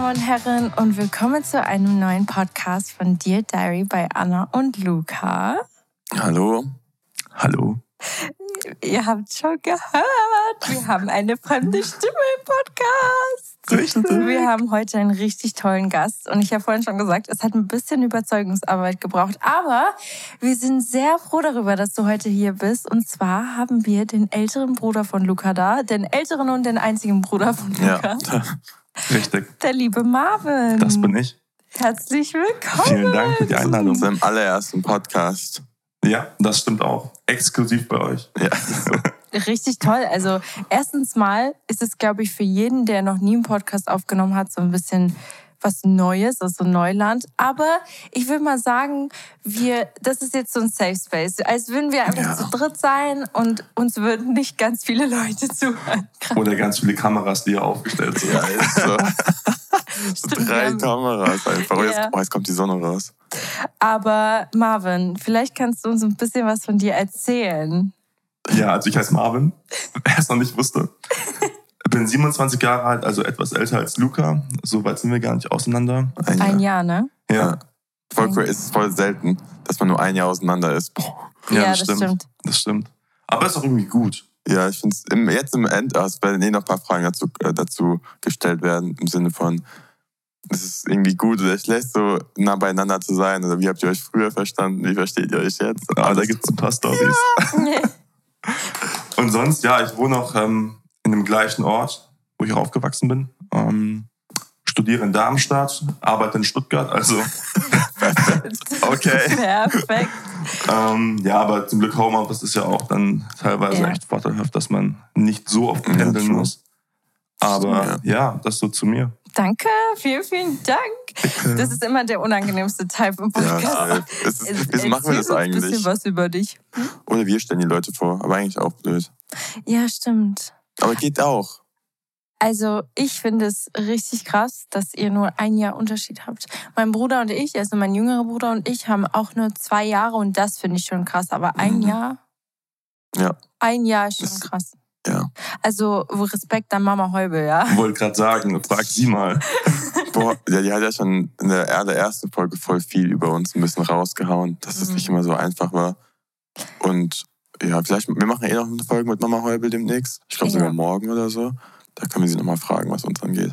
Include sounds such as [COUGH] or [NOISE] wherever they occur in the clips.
Hallo meine lieben Damen und Herren und willkommen zu einem neuen Podcast von Dear Diary bei Anna und Luca. Hallo. Hallo. Ihr habt schon gehört, wir haben eine fremde Stimme im Podcast. Richtig. Wir haben heute einen richtig tollen Gast und ich habe vorhin schon gesagt, es hat ein bisschen Überzeugungsarbeit gebraucht, aber wir sind sehr froh darüber, dass du heute hier bist. Und zwar haben wir den älteren Bruder von Luca da, den älteren und den einzigen Bruder von Luca, Ja. [LAUGHS] Richtig. der liebe Marvin. Das bin ich. Herzlich willkommen. Vielen Dank für die Einladung. Unserem allerersten Podcast. Ja, das stimmt auch. Exklusiv bei euch. Ja. [LAUGHS] Richtig toll. Also erstens mal ist es, glaube ich, für jeden, der noch nie einen Podcast aufgenommen hat, so ein bisschen was Neues, also Neuland. Aber ich will mal sagen, wir, das ist jetzt so ein Safe Space. Als würden wir einfach Ja. zu dritt sein und uns würden nicht ganz viele Leute zuhören. [LAUGHS] Oder ganz viele Kameras, die hier aufgestellt sind. Ja, so. [LAUGHS] so Stimmt, drei Kameras einfach. Oh, jetzt, Ja. oh, jetzt kommt die Sonne raus. Aber Marvin, vielleicht kannst du uns ein bisschen was von dir erzählen. Ja, also ich heiße Marvin, [LAUGHS] wer es noch nicht wusste. Bin 27 Jahre alt, also etwas älter als Luca. So weit sind wir gar nicht auseinander. Ein Jahr, ne? Ja, Voll Ein- cool. Es ist voll selten, dass man nur ein Jahr auseinander ist. Boah. ja, Ja, das, das stimmt. stimmt. Das stimmt. Aber ist auch irgendwie gut. Ja, ich finde es jetzt im End, also es werden eh noch ein paar Fragen dazu, äh, dazu gestellt werden, im Sinne von, es ist irgendwie gut oder schlecht, so nah beieinander zu sein. Oder wie habt ihr euch früher verstanden? Wie versteht ihr euch jetzt? Aber da Alles gibt es ein paar Storys. [LAUGHS] Und sonst, ja, ich wohne auch ähm, in dem gleichen Ort, wo ich auch aufgewachsen bin. Ähm, studiere in Darmstadt, arbeite in Stuttgart. Also, [LAUGHS] okay. Perfekt. Ähm, ja, aber zum Glück Homeoffice ist ja auch dann teilweise Ja. echt vorteilhaft, dass man nicht so oft Ja, pendeln true. muss. Aber Stimmt, ja. das so zu mir. Danke, vielen, vielen Dank. Das ist immer der unangenehmste Teil im Podcast. Ja, es ist, wieso machen wir das uns Ein bisschen eigentlich? was über dich. Oder wir stellen die Leute vor, aber eigentlich auch blöd. Ja, stimmt. Aber geht auch. Also ich finde es richtig krass, dass ihr nur ein Jahr Unterschied habt. Mein Bruder und ich, also mein jüngerer Bruder und ich, haben auch nur zwei Jahre und das finde ich schon krass. Aber ein Mhm. Jahr, Ja. ein Jahr ist schon Das- krass. Ja. Also Respekt an Mama Heubel, ja. Wollte gerade sagen, frag sie mal. [LAUGHS] Boah, ja, die hat ja schon in der allerersten Folge voll viel über uns ein bisschen rausgehauen, dass es Mhm. nicht immer so einfach war. Und ja, vielleicht, wir machen eh noch eine Folge mit Mama Heubel demnächst. Ich glaube Ja. sogar morgen oder so. Da können wir sie nochmal fragen, was uns angeht.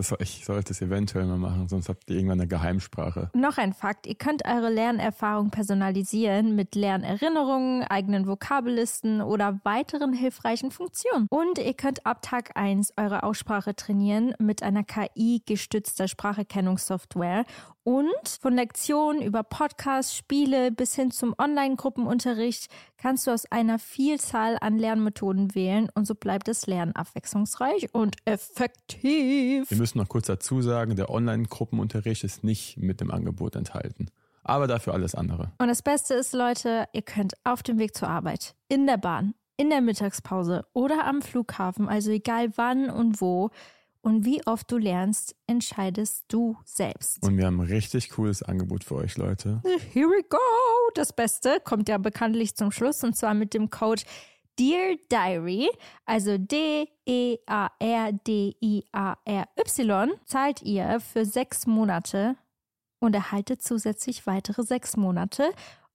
Das ich sollte es eventuell mal machen, sonst habt ihr irgendwann eine Geheimsprache. Noch ein Fakt, ihr könnt eure Lernerfahrung personalisieren mit Lernerinnerungen, eigenen Vokabellisten oder weiteren hilfreichen Funktionen. Und ihr könnt ab Tag 1 eure Aussprache trainieren mit einer KI-gestützter Spracherkennungssoftware und von Lektionen über Podcasts, Spiele bis hin zum Online-Gruppenunterricht kannst du aus einer Vielzahl an Lernmethoden wählen und so bleibt das Lernen abwechslungsreich und effektiv. Wir müssen noch kurz dazu sagen, der Online-Gruppenunterricht ist nicht mit dem Angebot enthalten. Aber dafür alles andere. Und das Beste ist, Leute, ihr könnt auf dem Weg zur Arbeit, in der Bahn, in der Mittagspause oder am Flughafen, also egal wann und wo und wie oft du lernst, entscheidest du selbst. Und wir haben ein richtig cooles Angebot für euch, Leute. [LAUGHS] Here we go! Das Beste kommt ja bekanntlich zum Schluss und zwar mit dem Code Dear Diary, also E D-E-A-R-D-I-A-R-Y, zahlt ihr für sechs Monate und erhaltet zusätzlich weitere sechs Monate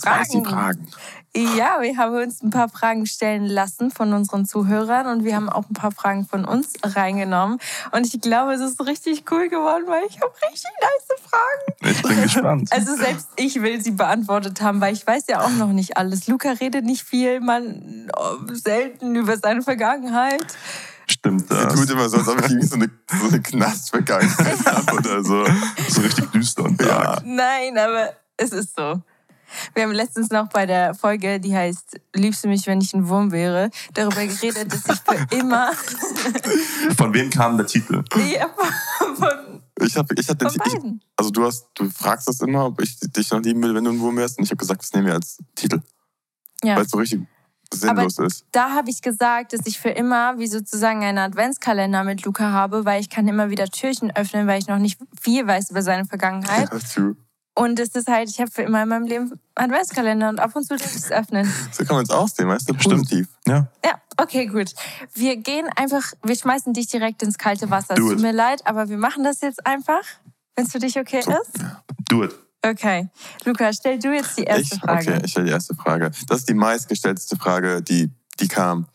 Fragen. Fragen. Ja, wir haben uns ein paar Fragen stellen lassen von unseren Zuhörern und wir haben auch ein paar Fragen von uns reingenommen. Und ich glaube, es ist richtig cool geworden, weil ich habe richtig nice Fragen. Ich bin gespannt. Also selbst ich will sie beantwortet haben, weil ich weiß ja auch noch nicht alles. Luca redet nicht viel, man oh, selten über seine Vergangenheit. Stimmt Sie das. tut immer so, als ob ich irgendwie so eine, so eine Knastvergangenheit [LAUGHS] habe oder so. So richtig düster und dark. Nein, aber es ist so. Wir haben letztens noch bei der Folge, die heißt Liebst du mich, wenn ich ein Wurm wäre, darüber geredet, dass ich für [LAUGHS] immer Von wem kam der Titel? ja, [LAUGHS] von, von, Ich hab, ich hatte, von ich, also du hast, du fragst das immer, ob ich dich noch lieben will, wenn du ein Wurm wärst. Und ich habe gesagt, das nehmen wir als Titel, Ja. weil es so richtig sinnlos ist. Da habe ich gesagt, dass ich für immer wie sozusagen einen Adventskalender mit Luca habe, weil ich kann immer wieder Türchen öffnen, weil ich noch nicht viel weiß über seine Vergangenheit. Ja, [LAUGHS] true. Und es ist halt, ich habe für immer in meinem Leben einen Adventskalender und ab und zu darf ich es öffnen. So kann man es aussehen, weißt du? Stimmt. Positiv. Ja. Ja, okay, gut. Wir gehen einfach, wir schmeißen dich direkt ins kalte Wasser. Es tut mir leid, aber wir machen das jetzt einfach, wenn es für dich okay ist. Do it. Okay. Luca, stell du jetzt die erste ich, Frage. Okay, ich stelle die erste Frage. Das ist die meistgestellte Frage, die, die kam.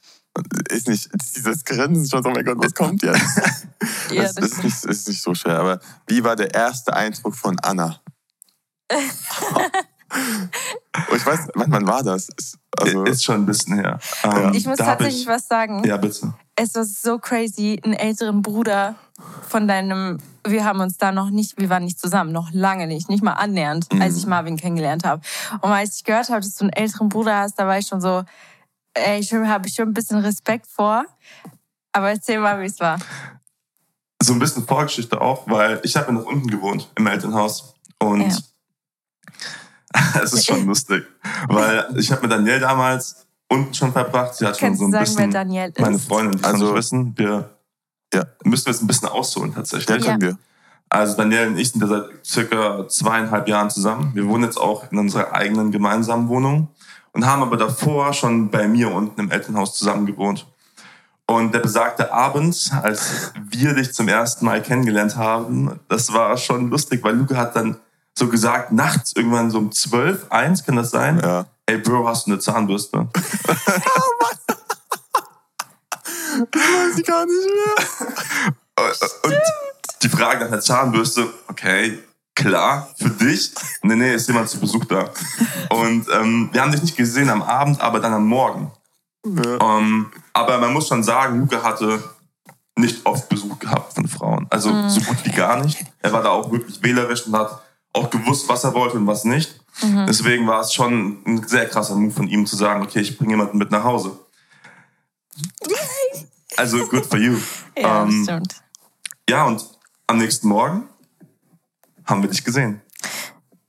Ist nicht, dieses Grinsen schon, so, oh mein Gott, was kommt jetzt? [LAUGHS] Ja, das, das ist, nicht, ist nicht so schwer, aber wie war der erste Eindruck von Anna? Oh, ich weiß, wann, wann war das? Ist, also, Ist schon ein bisschen her. Ähm, Ich muss tatsächlich ich, was sagen. Ja, bitte. Es war so crazy, einen älteren Bruder von deinem. Wir haben uns da noch nicht, wir waren nicht zusammen, noch lange nicht, nicht mal annähernd, als ich Marvin kennengelernt habe. Und als ich gehört habe, dass du einen älteren Bruder hast, da war ich schon so, ey, ich habe ich schon ein bisschen Respekt vor. Aber erzähl mal, wie es war. So ein bisschen Vorgeschichte auch, weil ich habe ja noch unten gewohnt im Elternhaus. Und Ja. [LAUGHS] es ist schon lustig. Weil ich habe mit Danielle damals unten schon verbracht. Sie hat schon so ein sagen, bisschen. Daniel ist? Meine Freundin, die Also- wissen. Wir Ja. müssen wir jetzt ein bisschen ausholen tatsächlich. können wir. Also Danielle und ich sind ja seit circa zweieinhalb Jahren zusammen. Wir wohnen jetzt auch in unserer eigenen gemeinsamen Wohnung und haben aber davor schon bei mir unten im Elternhaus zusammen gewohnt. Und der besagte Abend, als wir dich zum ersten Mal kennengelernt haben, das war schon lustig, weil Luca hat dann so gesagt, nachts irgendwann so um 12, 1 kann das sein? Ja. Ey Bro, hast du eine Zahnbürste? [LAUGHS] Weiß ich gar nicht mehr. Und die Frage nach der Zahnbürste, okay, klar, für dich. Nee, nee, ist jemand zu Besuch da. Und ähm, wir haben dich nicht gesehen am Abend, aber dann am Morgen. Ja. Ähm, aber man muss schon sagen, Luca hatte nicht oft Besuch gehabt von Frauen. Also so gut wie gar nicht. Er war da auch wirklich wählerisch und hat auch gewusst, was er wollte und was nicht. Deswegen war es schon ein sehr krasser Move von ihm zu sagen, okay, ich bringe jemanden mit nach Hause. Also good for you. [LAUGHS] Ja, Ähm, stimmt. Ja, und am nächsten Morgen haben wir dich gesehen.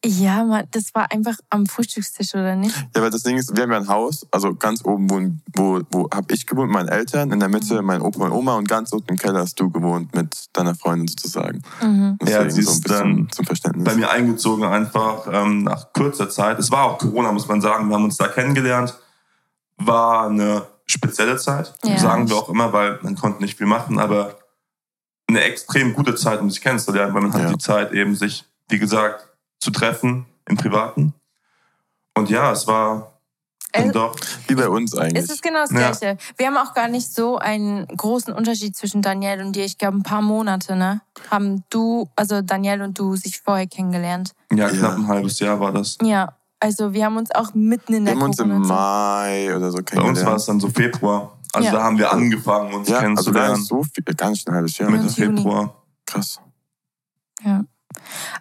Ja, Mann, das war einfach am Frühstückstisch, oder nicht? Ja, aber das Ding ist, wir haben ja ein Haus, also ganz oben wohnen, wo, wo habe ich gewohnt, mit meinen Eltern, in der Mitte mein Opa und Oma und ganz unten im Keller hast du gewohnt mit deiner Freundin sozusagen. Mhm. Deswegen sie so ein ist bisschen dann zum Verständnis. Bei mir eingezogen einfach ähm, nach kurzer Zeit. Es war auch Corona, muss man sagen. Wir haben uns da kennengelernt. War eine spezielle Zeit, Ja. sagen wir auch immer, weil man konnte nicht viel machen, aber eine extrem gute Zeit, um sich kennenzulernen, weil man hat Ja. die Zeit eben sich, wie gesagt, zu treffen im Privaten. Und ja, es war dann Äh, doch Wie bei uns eigentlich. Es ist genau das Ja. Gleiche. Wir haben auch gar nicht so einen großen Unterschied zwischen Danielle und dir. Ich glaube, ein paar Monate, ne? Haben du, also Danielle und du, sich vorher kennengelernt. ja, Ja. knapp ein halbes Jahr war das. Ja, also wir haben uns auch mitten in wir der haben uns im Mai oder so Bei kennengelernt. uns war es dann so Februar. Also Ja. da haben wir angefangen, uns ja, also gar kennenzulernen. nicht so viel, gar nicht ein halbes Jahr. Mitte. Februar. Krass. Ja.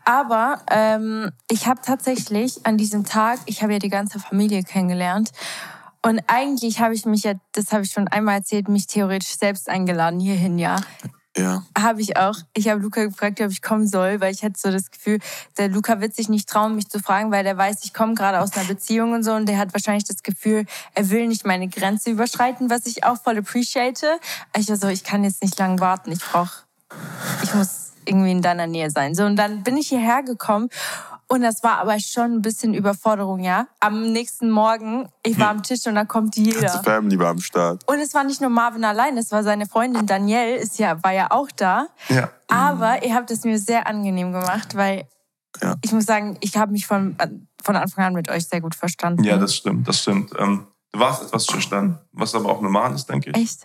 Aber ähm, ich habe tatsächlich an diesem Tag, ich habe ja die ganze Familie kennengelernt. Und eigentlich habe ich mich ja, das habe ich schon einmal erzählt, mich theoretisch selbst eingeladen hierhin, ja. Ja. Habe ich auch. Ich habe Luca gefragt, ob ich kommen soll, weil ich hatte so das Gefühl, der Luca wird sich nicht trauen, mich zu fragen, weil der weiß, ich komme gerade aus einer Beziehung und so und der hat wahrscheinlich das Gefühl, er will nicht meine Grenze überschreiten, was ich auch voll appreciate. Ich war so, ich kann jetzt nicht lange warten. Ich brauche, ich muss irgendwie in deiner Nähe sein. So und dann bin ich hierher gekommen und das war aber schon ein bisschen Überforderung, ja. Am nächsten Morgen, ich war [LAUGHS] am Tisch und da kommt Ganze jeder. Family war am Start. Und es war nicht nur Marvin allein, es war seine Freundin Danielle, ist ja, war ja auch da. Ja. Aber ihr habt es mir sehr angenehm gemacht, weil Ja. ich muss sagen, ich habe mich von, von Anfang an mit euch sehr gut verstanden. Ja, das stimmt, das stimmt. Ähm, du warst etwas schüchtern, was aber auch normal ist, denke ich. Echt?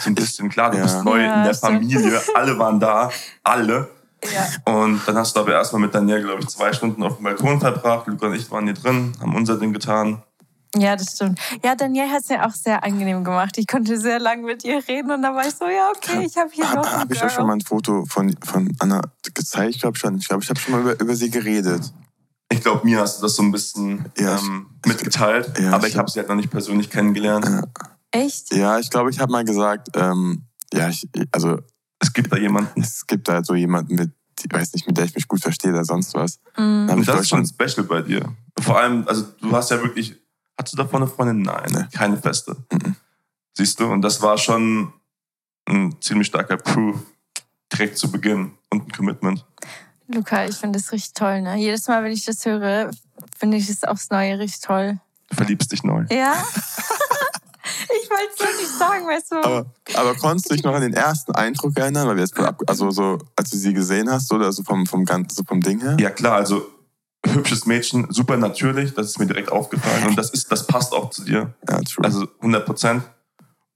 So ein bisschen klar, du Ja. bist neu Ja, in der stimmt. Familie, alle waren da, alle. Ja. Und dann hast du aber erstmal mit Daniel, glaube ich, zwei Stunden auf dem Balkon verbracht. Luca und ich waren hier drin, haben unser Ding getan. Ja, das stimmt. Ja, Danielle hat es ja auch sehr angenehm gemacht. Ich konnte sehr lange mit ihr reden und dann war ich so, ja, okay, ich habe hier noch Habe ein ich euch schon mal ein Foto von, von Anna gezeigt? Ich glaube schon. Ich glaube, ich habe schon mal über, über sie geredet. Ich glaube, mir hast du das so ein bisschen Ja, ähm, mitgeteilt, Ja, aber ich habe sie halt noch nicht persönlich kennengelernt. Echt? Ja, ich glaube, ich habe mal gesagt, ähm, ja, ich, also Es gibt da jemanden. es gibt da so jemanden mit, ich weiß nicht, mit der ich mich gut verstehe oder sonst was. Mhm. Und das ist schon special bei dir. Vor allem, also du hast ja wirklich, hast du davon eine Freundin? Nein, Nee. keine feste. Mhm. Siehst du? Und das war schon ein ziemlich starker Proof direkt zu Beginn und ein Commitment. Luca, ich finde das richtig toll. Ne? Jedes Mal, wenn ich das höre, finde ich es aufs Neue richtig toll. Du verliebst dich neu. Ja? [LAUGHS] ich wollte es nur nicht sagen, weißt du? Aber, aber konntest du dich noch an den ersten Eindruck erinnern? Weil wir jetzt, ab- also so, als du sie gesehen hast, oder so vom, vom, Gan- so vom Ding her? Ja klar, also hübsches Mädchen, super natürlich, das ist mir direkt aufgefallen und das ist, das passt auch zu dir. Ja, true. Also 100 Prozent.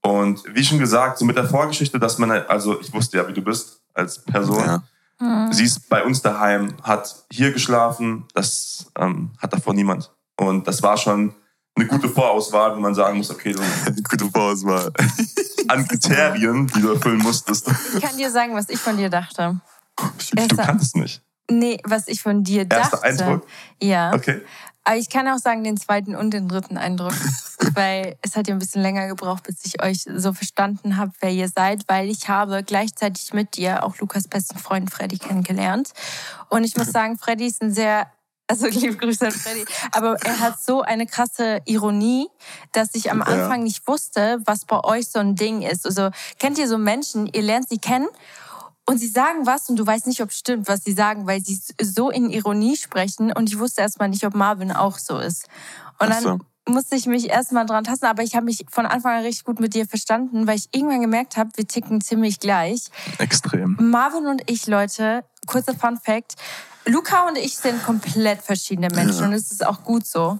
Und wie schon gesagt, so mit der Vorgeschichte, dass man, also ich wusste ja, wie du bist als Person. ja. Mhm. Sie ist bei uns daheim, hat hier geschlafen, das ähm, hat davor niemand. Und das war schon eine gute Vorauswahl, wo man sagen muss, okay, du, Gute Vorauswahl. [LAUGHS] an Kriterien, die du erfüllen musstest. Ich kann dir sagen, was ich von dir dachte. Du Erster- kanntest mich. Nee, was ich von dir Erster dachte. Eindruck? Ja. Okay. Aber ich kann auch sagen, den zweiten und den dritten Eindruck. [LAUGHS] weil es hat ja ein bisschen länger gebraucht, bis ich euch so verstanden habe, wer ihr seid, weil ich habe gleichzeitig mit dir auch Lukas besten Freund Freddy kennengelernt. Und ich muss [LAUGHS] sagen, Freddy ist ein sehr, also liebe Grüße an Freddy, aber er hat so eine krasse Ironie, dass ich am Ja. Anfang nicht wusste, was bei euch so ein Ding ist. Also kennt ihr so Menschen, ihr lernt sie kennen und sie sagen was und du weißt nicht, ob es stimmt, was sie sagen, weil sie so in Ironie sprechen und ich wusste erstmal nicht, ob Marvin auch so ist. Und Ach dann so. Musste ich mich erstmal dran tasten, aber ich habe mich von Anfang an richtig gut mit dir verstanden, weil ich irgendwann gemerkt habe, wir ticken ziemlich gleich. Extrem. Marvin und ich, Leute, kurzer Fun Fact, Luca und ich sind komplett verschiedene Menschen Ja. und es ist auch gut so.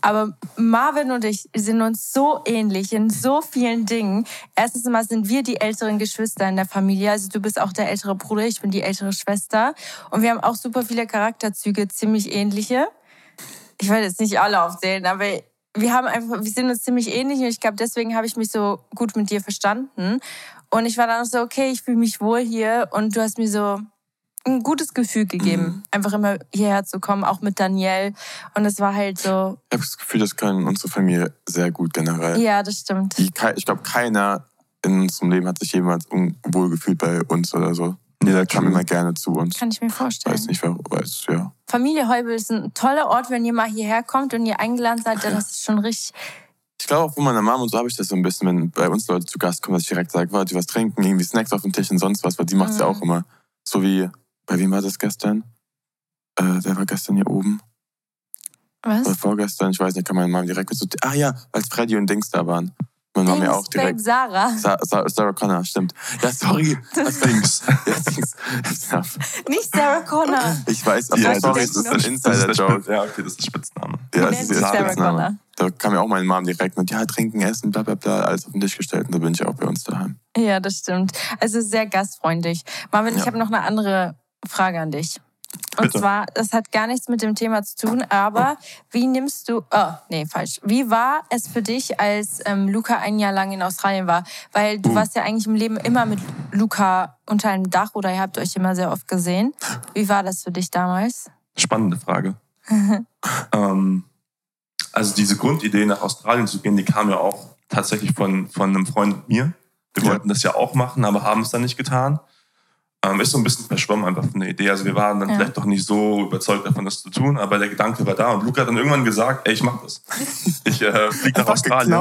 Aber Marvin und ich sind uns so ähnlich in so vielen Dingen. Erstens mal sind wir die älteren Geschwister in der Familie. Also du bist auch der ältere Bruder, ich bin die ältere Schwester. Und wir haben auch super viele Charakterzüge, ziemlich ähnliche. Ich will jetzt nicht alle aufzählen, aber wir haben einfach, wir sind uns ziemlich ähnlich und ich glaube, deswegen habe ich mich so gut mit dir verstanden. Und ich war dann auch so, okay, ich fühle mich wohl hier und du hast mir so ein gutes Gefühl gegeben, einfach immer hierher zu kommen, auch mit Danielle. Und es war halt so, Ich habe das Gefühl, das können unsere Familie sehr gut generell. ja, das stimmt. Die, ich glaube, keiner in unserem Leben hat sich jemals unwohl gefühlt bei uns oder so. Jeder kam true. immer gerne zu uns. Kann ich mir vorstellen. Weiß nicht, wer weiß, ja. Familie Heubel ist ein toller Ort, wenn ihr mal hierher kommt und ihr eingeladen seid, dann ist es schon richtig. Ich glaube auch von meiner Mama und so habe ich das so ein bisschen, wenn bei uns Leute zu Gast kommen, dass ich direkt sage, wollt ihr was trinken, irgendwie Snacks auf dem Tisch und sonst was, weil die macht es ja Mhm. auch immer. So wie, bei wem war das gestern? Äh, der war gestern hier oben. Oder Was? vorgestern, ich weiß nicht, kann meine Mama direkt mit so, ah ja, als Freddy und Dings da waren. Ja Dings, auch direkt. Sarah. Sa Sa Sarah Connor, stimmt. Ja, sorry. Das [LAUGHS] Dings. Nicht Sarah Connor. Ich weiß, Ja, ja, sorry, das ist ein Insider-Joke. Ja, okay, das ist der Spitzname. Ja, das ist Sarah Spitzname. Connor. Da kam ja auch meine Mom direkt mit, ja, trinken, essen, bla bla bla, alles auf den Tisch gestellt. Und da bin ich auch bei uns daheim. Ja, das stimmt. Also sehr gastfreundlich. Marvin, ich Ja. habe noch eine andere Frage an dich. Und Bitte. zwar, das hat gar nichts mit dem Thema zu tun, aber wie nimmst du, oh, nee, falsch. Wie war es für dich, als ähm, Luca ein Jahr lang in Australien war? Weil du Uh. warst ja eigentlich im Leben immer mit Luca unter einem Dach oder ihr habt euch immer sehr oft gesehen. Wie war das für dich damals? Spannende Frage. [LAUGHS] ähm, also diese Grundidee, nach Australien zu gehen, die kam ja auch tatsächlich von, von einem Freund mit mir. Wir Ja. wollten das ja auch machen, aber haben es dann nicht getan. Ähm, ist so ein bisschen verschwommen einfach von der Idee. Also wir waren dann Ja. vielleicht doch nicht so überzeugt davon, das zu tun, aber der Gedanke war da. Und Luca hat dann irgendwann gesagt, ey, ich mach das. [LAUGHS] Ich äh, fliege nach Australien.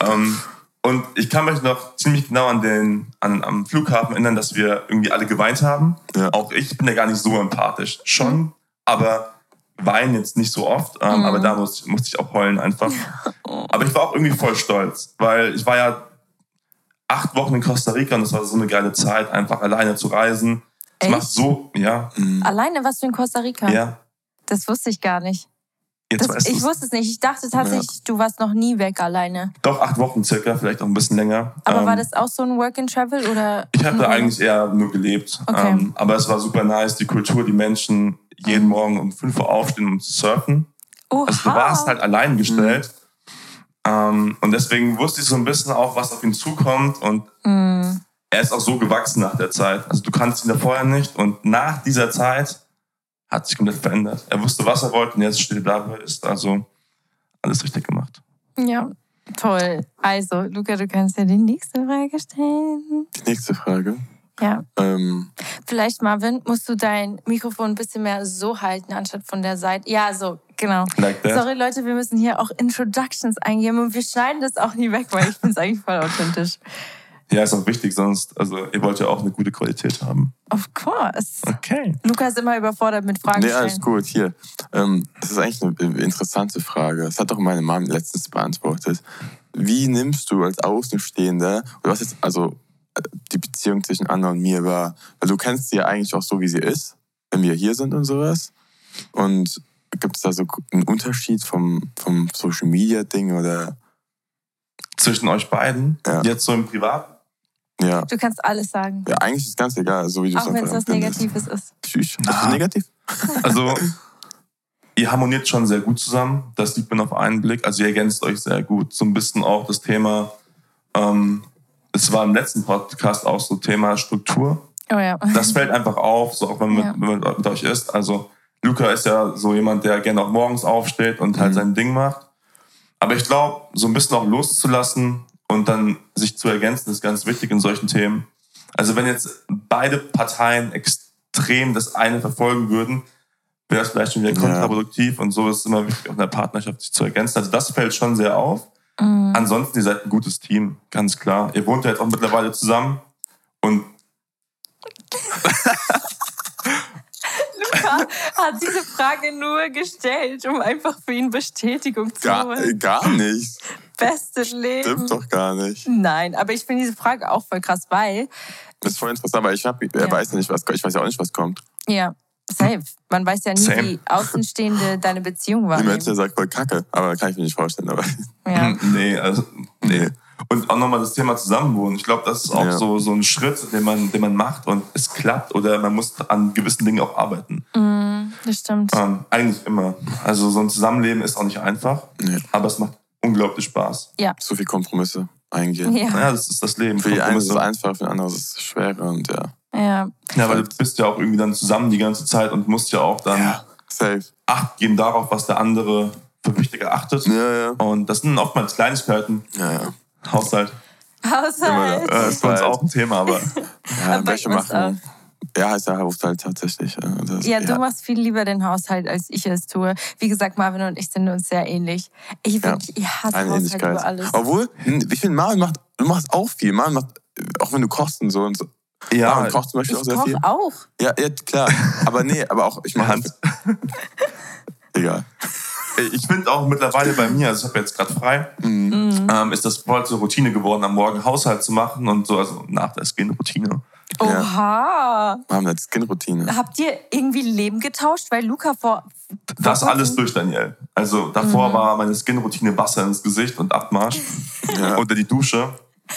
Ähm, und ich kann mich noch ziemlich genau an den, an, am Flughafen erinnern, dass wir irgendwie alle geweint haben. Ja. Auch ich bin ja gar nicht so empathisch. Schon, aber weinen jetzt nicht so oft. Ähm, Mhm. Aber da musste, musste ich auch heulen einfach. Aber ich war auch irgendwie voll stolz, weil ich war ja acht Wochen in Costa Rica und das war so eine geile Zeit, einfach alleine zu reisen. Es Echt? macht so, ja, Alleine warst du in Costa Rica? ja. Das wusste ich gar nicht. Jetzt Das, weißt ich wusste es nicht. Ich dachte tatsächlich, du warst noch nie weg alleine. Doch acht Wochen circa, vielleicht auch ein bisschen länger. Aber Ähm, war das auch so ein Work and Travel oder? Ich habe da eigentlich eher nur gelebt. Okay. Ähm, aber es war super nice, die Kultur, die Menschen jeden Morgen um 5 Uhr aufstehen, um zu surfen. Oha. Also du warst halt allein gestellt. Ähm, und deswegen wusste ich so ein bisschen auch, was auf ihn zukommt. Und Mm. er ist auch so gewachsen nach der Zeit. Also du kannst ihn da vorher nicht. Und nach dieser Zeit hat sich komplett verändert. Er wusste, was er wollte und jetzt steht da, wo er ist. Also alles richtig gemacht. Ja, toll. Also, Luca, du kannst ja die nächste Frage stellen. Die nächste Frage. Ja. Ähm, Vielleicht, Marvin, musst du dein Mikrofon ein bisschen mehr so halten, anstatt von der Seite. Ja, so, genau. Like. Sorry, Leute, wir müssen hier auch Introductions eingeben und wir schneiden das auch nie weg, weil ich finde es eigentlich voll authentisch. Ja, ist auch wichtig, sonst, also ihr wollt ja auch eine gute Qualität haben. Of course. Okay. Luca ist immer überfordert mit Fragen nee, alles gut. Hier. Ähm, das ist eigentlich eine interessante Frage. Das hat doch meine Mom letztens beantwortet. Wie nimmst du als Außenstehender, oder was jetzt also äh, die Beziehung zwischen Anna und mir war? Weil du kennst sie ja eigentlich auch so, wie sie ist, wenn wir hier sind und sowas. Und gibt es da so einen Unterschied vom, vom Social Media Ding oder Zwischen euch beiden, Ja. jetzt so im Privat, ja? Du kannst alles sagen. Ja, eigentlich ist es ganz egal, so wie du Auch wenn es was Negatives ist. Tschüss. Ist das negativ? [LAUGHS] Also, ihr harmoniert schon sehr gut zusammen. Das sieht man auf einen Blick. Also, ihr ergänzt euch sehr gut. So ein bisschen auch das Thema, ähm, es war im letzten Podcast auch so Thema Struktur. Oh ja. Das fällt einfach auf, so auch wenn man, Ja. mit, wenn man mit euch ist. Also, Luca ist ja so jemand, der gerne auch morgens aufsteht und halt Mhm. sein Ding macht. Aber ich glaube, so ein bisschen auch loszulassen und dann sich zu ergänzen, ist ganz wichtig in solchen Themen. Also wenn jetzt beide Parteien extrem das eine verfolgen würden, wäre das vielleicht schon wieder Ja. kontraproduktiv und so ist es immer wichtig, auch in der Partnerschaft sich zu ergänzen. Also das fällt schon sehr auf. Mhm. Ansonsten, ihr seid ein gutes Team, ganz klar. Ihr wohnt ja jetzt auch mittlerweile zusammen und Luca hat diese Frage nur gestellt, um einfach für ihn Bestätigung zu Gar, holen. gar nicht. Bestes Leben. Stimmt doch gar nicht. Nein, aber ich finde diese Frage auch voll krass, weil, Das ist voll interessant, weil ich, hab, er Ja. weiß ja nicht, was ich weiß ja auch nicht, was kommt. ja, safe. Man weiß ja nie, Same. wie Außenstehende deine Beziehung Die Menschen wahrnehmen. sagt voll Kacke, aber kann ich mir nicht vorstellen. Aber Ja. Nee, also, nee. Und auch nochmal das Thema Zusammenwohnen. Ich glaube, das ist auch Ja. so, so ein Schritt, den man, den man macht und es klappt oder man muss an gewissen Dingen auch arbeiten. Mm, das stimmt. Ähm, eigentlich immer. Also so ein Zusammenleben ist auch nicht einfach, Nee. aber es macht unglaublich Spaß. so viel Kompromisse eingehen. Ja. Ja, das ist das Leben. Für die einen ist es einfacher, für den anderen ist es schwerer und ja. Ja. Ja, weil du bist ja auch irgendwie dann zusammen die ganze Zeit und musst ja auch dann Safe. Acht geben darauf, was der andere für wichtig erachtet. Ja, ja. Und das sind oftmals Kleinigkeiten. Ja, ja. Haushalt. Haushalt. Äh, ist für uns auch ein Thema, aber [LAUGHS] ja Bei uns machen. Ja, heißt ja Haushalt tatsächlich. ja. Das, Ja, du machst viel lieber den Haushalt, als ich es tue. Wie gesagt, Marvin und ich sind uns sehr ähnlich. Ich, Ja, wirklich, ich hasse eine Haushalt Ähnlichkeit. über alles. Obwohl, hm, ich finde, Marvin macht, du machst auch viel. Marvin macht, auch wenn du kochst und so. Und so. Ja, Marvin kocht zum Beispiel Ich auch sehr viel. auch. Ja, ja, klar. Aber nee, aber auch, ich mache Hand. [LAUGHS] Egal. Ich finde auch mittlerweile bei mir, also ich habe jetzt gerade frei, Mhm. ähm, ist das voll zur Routine geworden, am Morgen Haushalt zu machen und so, also nach der Skin-Routine. Oha. Marvin hat Skin-Routine. Habt ihr irgendwie Leben getauscht? Weil Luca vor. Das alles durch Daniel. Also davor Mhm. war meine Skin-Routine Wasser ins Gesicht und Abmarsch Ja. unter die Dusche.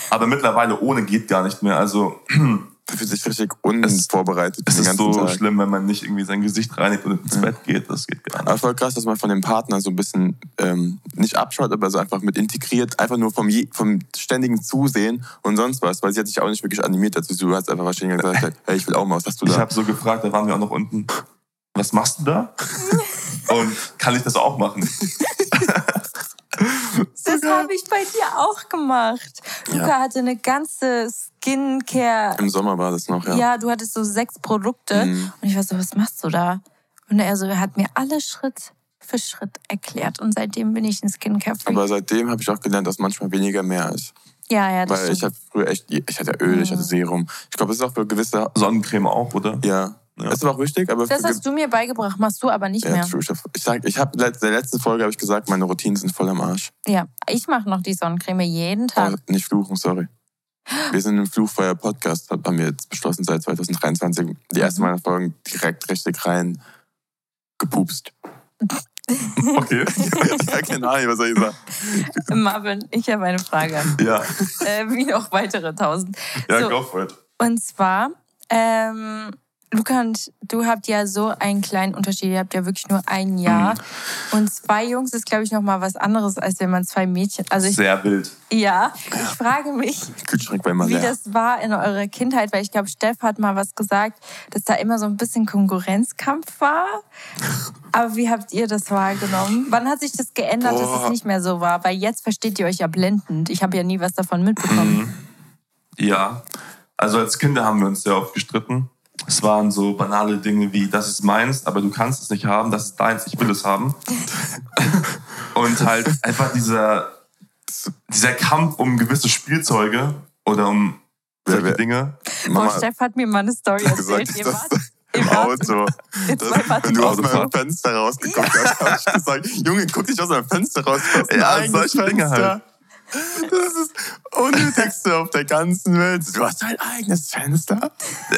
Aber mittlerweile ohne geht gar nicht mehr. Also [CLEARS THROAT] fühlt sich richtig unvorbereitet es den ist so Tag. schlimm, wenn man nicht irgendwie sein Gesicht reinigt und ins Bett geht. Das geht gar Aber nicht. voll krass, dass man von dem Partner so ein bisschen ähm, nicht abschaut, aber so einfach mit integriert, einfach nur vom, je, vom ständigen Zusehen und sonst was, weil sie hat sich auch nicht wirklich animiert dazu. Du hast einfach wahrscheinlich gesagt, [LAUGHS] hey, ich will auch mal, was hast du Ich da? habe so gefragt, da waren wir auch noch unten. Was machst du da? [LAUGHS] Und kann ich das auch machen? [LAUGHS] Das habe ich bei dir auch gemacht. Luca Ja. hatte eine ganze Skincare. Im Sommer war das noch, ja. Ja. du hattest so sechs Produkte. Mhm. Und ich war so, was machst du da? Und er so, er hat mir alles Schritt für Schritt erklärt. Und seitdem bin ich ein Skincare-Freak. Aber seitdem habe ich auch gelernt, dass manchmal weniger mehr ist. Ja, ja, das Weil ich stimmt. hatte früher echt, ich hatte Öl, ich hatte Serum. Ich glaube, das ist auch für gewisse, Sonnencreme auch, oder? ja. Ja. Das ist aber auch wichtig, aber Das hast du mir beigebracht, machst du aber nicht ja, mehr. true. Ich sag, ich habe in der letzten Folge habe ich gesagt, meine Routinen sind voll am Arsch. Ja, ich mache noch die Sonnencreme jeden Tag. Oh, nicht fluchen, sorry. Wir sind im Fluchfeuer Podcast, haben wir jetzt beschlossen seit 2023. Die ersten Mhm. meiner Folgen direkt richtig rein gepupst. [LAUGHS] Okay. [LAUGHS] ja, keine Ahnung, was soll ich sagen? Marvin, ich habe eine Frage. ja, äh, wie noch weitere tausend. ja So. go for it. Und zwar, ähm, Luca und du habt ja so einen kleinen Unterschied. Ihr habt ja wirklich nur ein Jahr. Und zwei Jungs ist, glaube ich, noch mal was anderes, als wenn man zwei Mädchen. Also ich, Sehr wild. ja, ich frage mich, wie das war in eurer Kindheit, weil ich glaube, Steff hat mal was gesagt, dass da immer so ein bisschen Konkurrenzkampf war. [LAUGHS] Aber wie habt ihr das wahrgenommen? Wann hat sich das geändert, dass Boah. es nicht mehr so war? Weil jetzt versteht ihr euch ja blendend. Ich habe ja nie was davon mitbekommen. Ja, also als Kinder haben wir uns sehr oft gestritten. Es waren so banale Dinge wie, das ist meins, aber du kannst es nicht haben, das ist deins, ich will es haben. [LAUGHS] Und halt einfach dieser, dieser Kampf um gewisse Spielzeuge oder um Wer- solche wer- Dinge. Boah, Steff hat mir mal eine Story erzählt. Ihr wart im Auto. Das, wenn du aus meinem Fenster rausgeguckt hast, habe ich gesagt, Junge, guck dich aus meinem Fenster raus. Ja, solche Dinge halt. Das ist unnötigste auf der ganzen Welt. Du hast ein eigenes Fenster.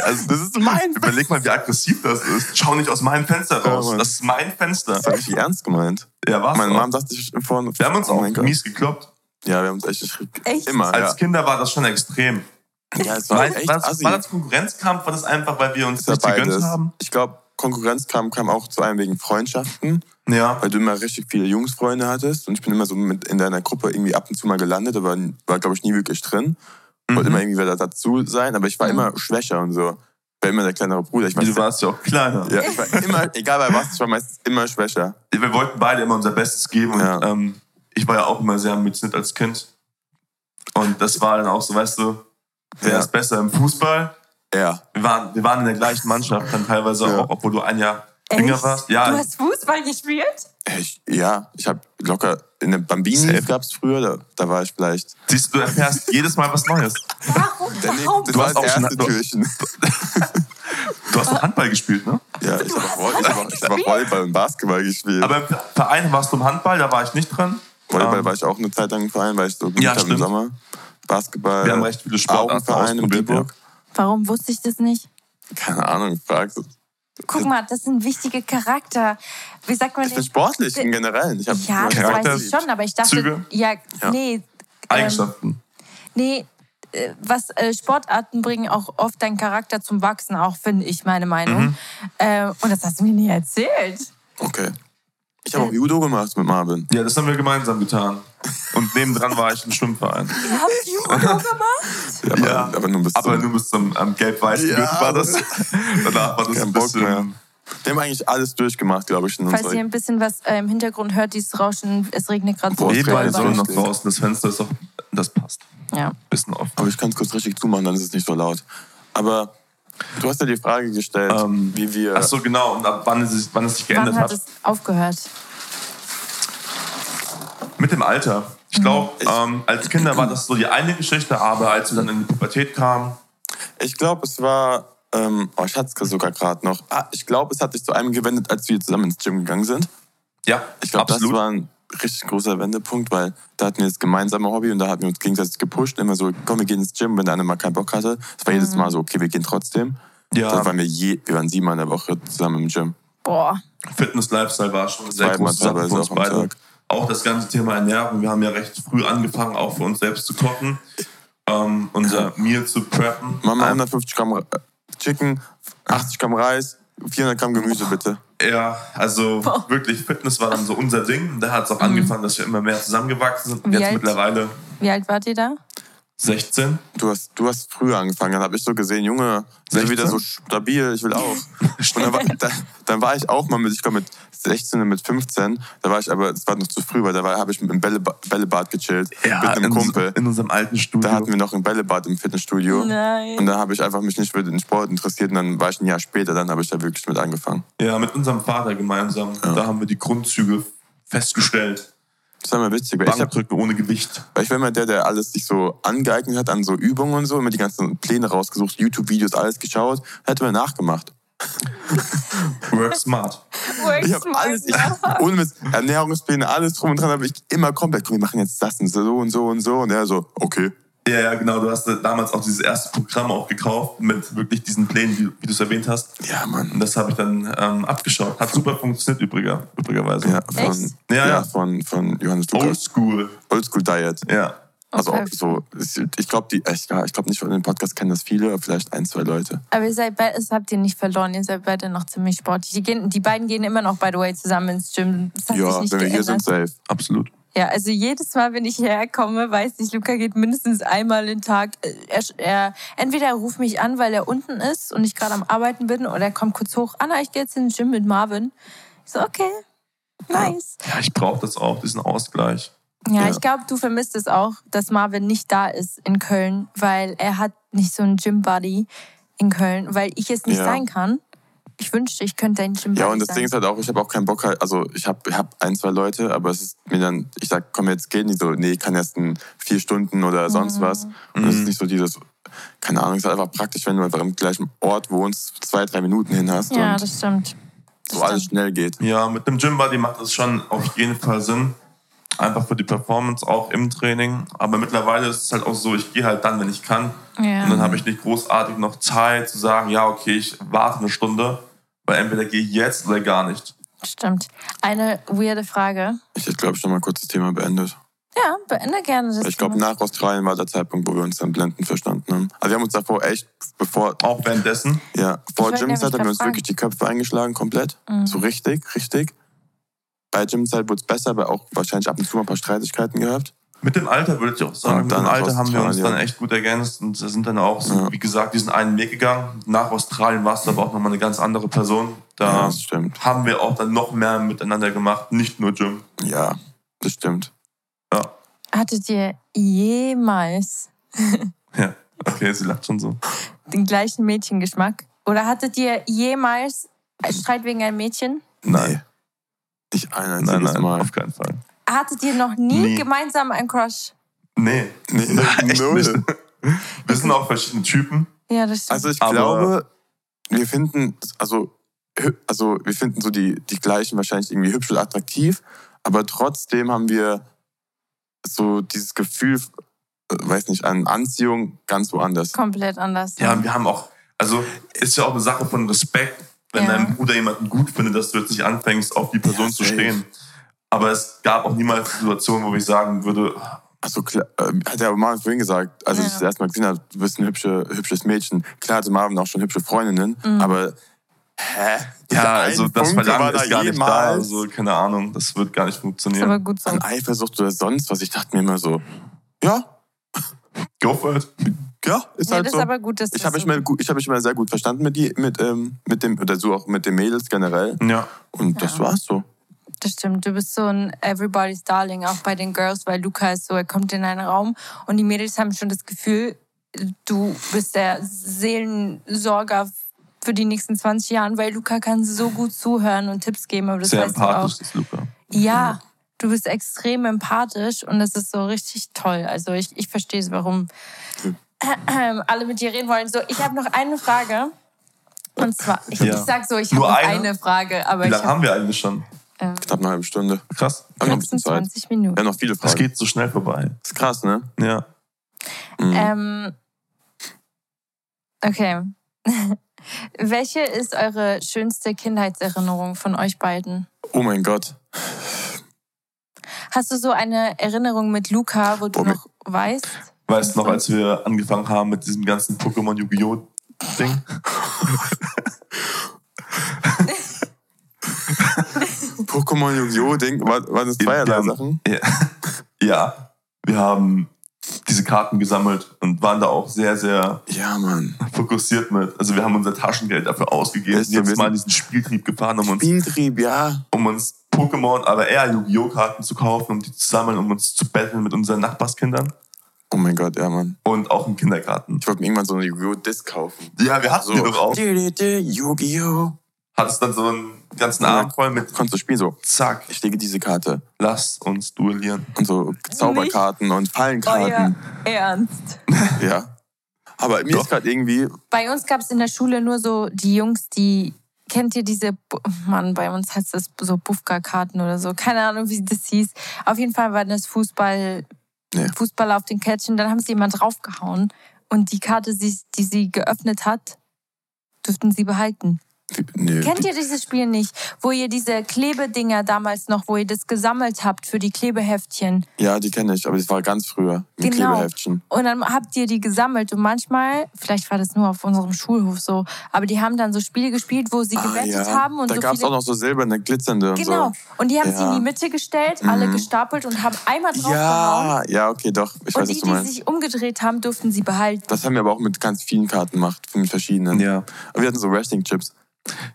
Also, Das ist mein Fenster. [LAUGHS] überleg mal, wie aggressiv das ist. Schau nicht aus meinem Fenster raus. Ja, das ist mein Fenster. Das habe ich ernst gemeint. Ja, was? Meine Mom dachte ich vorhin. wir haben uns oh auch mies gekloppt. Ja, wir haben uns echt, Echt? immer. Als Ja. Kinder war das schon extrem. ja, es war War, echt war, das, war das Konkurrenzkampf? War das einfach, weil wir uns ja nicht gegönnt haben? Ich glaube, Konkurrenzkampf kam auch zu einem wegen Freundschaften, Ja. weil du immer richtig viele Jungsfreunde hattest und ich bin immer so mit in deiner Gruppe irgendwie ab und zu mal gelandet, aber war, glaube ich, nie wirklich drin. Mhm. Wollte immer irgendwie wieder dazu sein, aber ich war Mhm. immer schwächer und so. Ich war immer der kleinere Bruder. Ich war, Du warst ja auch kleiner. ja, ich war immer, egal bei was, ich war meistens immer schwächer. Wir wollten beide immer unser Bestes geben und Ja. ähm, ich war ja auch immer sehr ambitioniert als Kind. Und das war dann auch so, weißt du, wer Ja. ist besser im Fußball? Ja. Wir waren, wir waren in der gleichen Mannschaft, dann teilweise Ja. auch, obwohl du ein Jahr jünger warst. Ja, Du hast Fußball gespielt? Ich, ja, ich habe locker in den Bambini gab es früher, da, da war ich vielleicht. siehst du, du erfährst jedes Mal was Neues. Warum? Der, Warum? Du war hast das auch schon- Türchen. [LAUGHS] Du hast doch Handball gespielt, ne? Ja, ich habe auch, ich hab auch, Volleyball und Basketball gespielt. Aber im Verein warst du im Handball, da war ich nicht dran. Volleyball Ähm, war ich auch eine Zeit lang im Verein, weil ich so Ja, geübt habe im. Sommer. Basketball. Wir haben recht viele Sportarten Augenverein in Biburg. Warum wusste ich das nicht? Keine Ahnung, fragst du. Guck mal, das sind wichtige Charakter. Wie sagt man Ich bin denn? sportlich im Generellen. Ich Ja, das Charakter- weiß ich schon, aber ich dachte, Züge? ja, Ja. nee, ähm, Eigenschaften. nee, äh, was äh, Sportarten bringen auch oft deinen Charakter zum Wachsen, auch finde ich meine Meinung. Mhm. Äh, und das hast du mir nie erzählt. Okay. Ich habe auch Judo gemacht mit Marvin. Ja, das haben wir gemeinsam getan. Und nebendran war ich im Schwimmverein. Ihr habt Judo [LAUGHS] gemacht? Ja, aber, Ja, aber nur bis Aber zum... nur bis zum ähm, gelb-weißen Ja, war das. [LAUGHS] Danach war das Kein ein Bock bisschen... mehr. Wir haben eigentlich alles durchgemacht, glaube ich, in Falls ihr ein bisschen was äh, im Hintergrund hört, dieses Rauschen, es regnet gerade so. Boah, es Nebenbei regnet so so noch richtig. draußen. Das Fenster ist auch... Das passt. Ja. Bisschen offen. Aber ich kann es kurz richtig zumachen, dann ist es nicht so laut. Aber du hast ja die Frage gestellt, Ähm, wie wir... Ach so, genau. Und ab wann es sich, wann es sich geändert Wann hat hat. es aufgehört? Mit dem Alter. Ich glaube, Ich- ähm, als Kinder war das so die eine Geschichte, aber als wir dann in die Pubertät kamen, Ich glaube, es war. Ähm, oh, ich hatte es sogar gerade noch. Ah, ich glaube, es hat sich zu einem gewendet, als wir zusammen ins Gym gegangen sind. ja, Ich glaube, das absolut. Richtig großer Wendepunkt, weil da hatten wir das gemeinsame Hobby und da hatten wir uns gegenseitig gepusht. Immer so, komm, wir gehen ins Gym, wenn der eine mal keinen Bock hatte. Es war jedes Mal so, okay, wir gehen trotzdem. ja, Da waren wir, je, wir waren siebenmal in der Woche zusammen im Gym. Boah. Fitness-Lifestyle war schon sehr teilweise für uns beide. Tag. Auch das ganze Thema Ernährung. Wir haben ja recht früh angefangen, auch für uns selbst zu kochen. Ähm, unser Meal zu preppen. Mama, Ähm, 150 Gramm Ra- Chicken, 80 Gramm Reis, 400 Gramm Gemüse bitte. Ja, also wirklich, Fitness war dann so unser Ding. Da hat es auch angefangen, dass wir immer mehr zusammengewachsen sind. Und Wie jetzt alt? mittlerweile Wie alt wart ihr da? 16. Du hast, du hast früher angefangen. Dann habe ich so gesehen, Junge, sind 16? wieder so stabil, ich will auch. [LAUGHS] Und dann war, da, dann war ich auch mal mit, ich glaube mit 16 und mit 15, da war ich aber, es war noch zu früh, weil da habe ich im Bälleba Bällebad gechillt mit einem in, Kumpel. in unserem alten Studio. Da hatten wir noch ein Bällebad im Fitnessstudio. Nein. Und dann habe ich einfach mich nicht für den Sport interessiert und dann war ich ein Jahr später, dann habe ich da wirklich mit angefangen. ja, mit unserem Vater gemeinsam. Da haben wir die Grundzüge festgestellt. Das war immer witzig, weil ich, hab, Bankdrücken ohne Gewicht. weil ich war immer der, der alles sich so angeeignet hat an so Übungen und so, immer die ganzen Pläne rausgesucht, YouTube-Videos, alles geschaut, hätte man nachgemacht. [LAUGHS] Work smart. Work Ich habe smart, alles, ich, ohne Mist, Ernährungspläne, alles drum und dran, habe ich immer komplett, komm, wir machen jetzt das und so und so und so. Und er so, okay. Ja, ja, genau. Du hast damals auch dieses erste Programm auch gekauft mit wirklich diesen Plänen, wie, wie du es erwähnt hast. Ja, Und Mann. das habe ich dann ähm, abgeschaut. Hat super funktioniert übriger, übrigerweise. Ja, von, Echt? Ja, ja, ja. von, von Johannes Lukas. Oldschool. Oldschool Diet. Ja. Also Okay. auch so, ich glaube, die, ich, ja, ich glaube nicht, von dem Podcast kennen das viele, aber vielleicht ein, zwei Leute. Aber ihr seid beide, das habt ihr nicht verloren. Ihr seid beide noch ziemlich sportlich. Die, gehen, die beiden gehen immer noch, by the way, zusammen ins Gym. Das hat sich Ja, nicht wenn wir hier sind, safe. Absolut. Ja, also jedes Mal, wenn ich herkomme, weiß ich, Luca geht mindestens einmal den Tag. äh, Er, er, entweder er ruft mich an, weil er unten ist und ich gerade am Arbeiten bin, oder er kommt kurz hoch. Anna, ich gehe jetzt ins Gym mit Marvin. Ich so, okay, nice. Ja, ich brauche das auch, diesen Ausgleich. Ja, Ja. ich glaube, du vermisst es auch, dass Marvin nicht da ist in Köln, weil er hat nicht so einen Gym-Buddy in Köln, weil ich es nicht Ja. sein kann. Ich wünschte, ich könnte ein Gym-Buddy Ja, und das sein. Ding ist halt auch, ich habe auch keinen Bock halt, also ich habe hab ein, zwei Leute, aber es ist mir dann, ich sag, komm, jetzt geht nicht so, nee, ich kann erst in vier Stunden oder sonst was. Und es ist nicht so dieses, keine Ahnung, es ist halt einfach praktisch, wenn du einfach im gleichen Ort wohnst, zwei, drei Minuten hin hast ja, und das stimmt. Das so alles stimmt. schnell geht. Ja, mit dem Gym Buddy macht das schon auf jeden Fall Sinn. Einfach für die Performance auch im Training. Aber mittlerweile ist es halt auch so, ich gehe halt dann, wenn ich kann. Ja. Und dann habe ich nicht großartig noch Zeit zu sagen, ja, okay, ich warte eine Stunde. Weil entweder gehe ich jetzt oder gar nicht. Stimmt. Eine weirde Frage. Ich hätte, glaube ich, schon mal kurz das Thema beendet. Ja, beende gerne das. Ich glaube, nach Australien war der Zeitpunkt, wo wir uns dann blendend verstanden haben. Also wir haben uns davor echt, bevor, Auch währenddessen. ja, vor Gymzeit haben wir uns fragen. wirklich die Köpfe eingeschlagen, komplett. Mhm. So richtig, richtig. Bei Gymzeit wurde es besser, aber auch wahrscheinlich ab und zu mal ein paar Streitigkeiten gehabt. Mit dem Alter würde ich auch sagen, mit dem Alter haben wir uns dann echt gut ergänzt und sind dann auch, so, Ja. wie gesagt, diesen einen Weg gegangen. Nach Australien war es aber auch nochmal eine ganz andere Person. Da Ja, das stimmt. haben wir auch dann noch mehr miteinander gemacht, nicht nur Gym. Ja, das stimmt. Ja, Hattet ihr jemals [LAUGHS] ja. Okay, sie lacht schon so. den gleichen Mädchengeschmack? Oder hattet ihr jemals Streit wegen einem Mädchen? Nein. Nicht ein Nein, einziges nein, Mal. auf keinen Fall. Hattet ihr noch nie Nie. gemeinsam einen Crush? Nee, Nee, [LAUGHS] echt null. nicht. Wir sind auch verschiedene Typen. Ja, das stimmt. Also ich Aber- glaube, wir finden, also, also wir finden so die, die gleichen wahrscheinlich irgendwie hübsch und attraktiv, aber trotzdem haben wir so dieses Gefühl, äh, weiß nicht, an Anziehung ganz woanders. Komplett anders. Ja, wir haben auch, also ist ja auch eine Sache von Respekt, wenn Ja. dein Bruder jemanden gut findet, dass du jetzt nicht anfängst, auf die Person Ja, zu stehen. Aber es gab auch niemals Situationen, wo ich sagen würde, Also klar, äh, hat ja Marvin vorhin gesagt, als Ja. ich das erste Mal gesehen habe, du bist ein hübsche, hübsches Mädchen. Klar hatte Marvin auch schon hübsche Freundinnen, Mhm. aber hä? ja, Dieser also das Funke Verlangen war ist gar nicht da. Also keine Ahnung, das wird gar nicht ist aber funktionieren. gut so. An Eifersucht oder sonst was. Ich dachte mir immer so, ja, Go for it. Ja, ist Ja, halt das so. ist aber gut, dass Ich das habe mich, so mal ich hab mich mal sehr gut verstanden mit, die, mit, ähm, mit dem, oder so auch mit den Mädels generell. Ja. Und das Ja. war's so. Das stimmt, du bist so ein Everybody's Darling, auch bei den Girls, weil Luca ist so, er kommt in einen Raum und die Mädels haben schon das Gefühl, du bist der Seelensorger für die nächsten 20 Jahre, weil Luca kann so gut zuhören und Tipps geben, aber das Sehr weißt du auch. empathisch ist Luca. Ja, du bist extrem empathisch und das ist so richtig toll. Also ich, ich verstehe es, warum [CLEARS THROAT] alle mit dir reden wollen. So, ich habe noch eine Frage. Und zwar, ich, Ja. ich sag so, ich habe Nur noch eine? eine Frage, aber Wie lange habe haben wir eigentlich schon? Knapp eine halbe Stunde. Krass. Wir haben noch ein bisschen Zeit. 26 Minuten. Wir haben noch viele Das Fragen. geht so schnell vorbei. Das ist krass, ne? Ja. Mhm. Ähm, okay. [LAUGHS] Welche ist eure schönste Kindheitserinnerung von euch beiden? Oh mein Gott. Hast du so eine Erinnerung mit Luca, wo du Oh, mir- noch weißt? Weißt du noch, als wir angefangen haben mit diesem ganzen Pokémon Yu-Gi-Oh! Ding? [LAUGHS] Pokémon Yu-Gi-Oh! Ding, war, war das zweierlei Wir Sachen? Ja. [LAUGHS] ja. Wir haben diese Karten gesammelt und waren da auch sehr, sehr Ja, Mann. fokussiert mit. Also wir haben unser Taschengeld dafür ausgegeben. Ist so, Jetzt wir mal diesen Spieltrieb gefahren, um uns, Spieltrieb, ja. um uns Pokémon, aber eher Yu-Gi-Oh! Karten zu kaufen, um die zu sammeln, um uns zu betteln mit unseren Nachbarskindern Oh mein Gott, ja, Mann. und auch im Kindergarten. Ich wollte mir irgendwann so eine Yu-Gi-Oh! Disc kaufen. Ja, wir hatten So. die doch auch. Yu-Gi-Oh! Hattest dann so einen ganzen Arm voll mit Konntest du spielen so. Zack, Ich lege diese Karte. lass uns duellieren. Und so Zauberkarten und Euer Fallenkarten. Ernst. [LAUGHS] Ja. Aber mir Doch. ist gerade irgendwie, Bei uns gab es in der Schule nur so die Jungs, die. Kennt ihr diese, Bu- Mann, bei uns heißt das so Bufka-Karten oder so. Keine Ahnung, wie das hieß. Auf jeden Fall war das Fußball, Nee. Fußball auf den Catchen. Dann haben sie jemand draufgehauen. Und die Karte, die sie geöffnet hat, dürften sie behalten. Nö. Kennt ihr dieses Spiel nicht? Wo ihr diese Klebedinger damals noch, wo ihr das gesammelt habt für die Klebeheftchen. Ja, die kenne ich, aber das war ganz früher. Mit Genau. Klebeheftchen. Und dann habt ihr die gesammelt. Und manchmal, vielleicht war das nur auf unserem Schulhof so, aber die haben dann so Spiele gespielt, wo sie gewettet haben. Und Ah, da so gab es auch noch so silberne, glitzernde und Genau. so. Und die haben sie in Ja. die Mitte gestellt, alle gestapelt und haben einmal draufgehauen. Ja, ja, okay, doch. Ich weiß, und was die, du die sich umgedreht haben, durften sie behalten. Das haben wir aber auch mit ganz vielen Karten gemacht, mit verschiedenen. Ja. Aber wir hatten so Wrestling-Chips.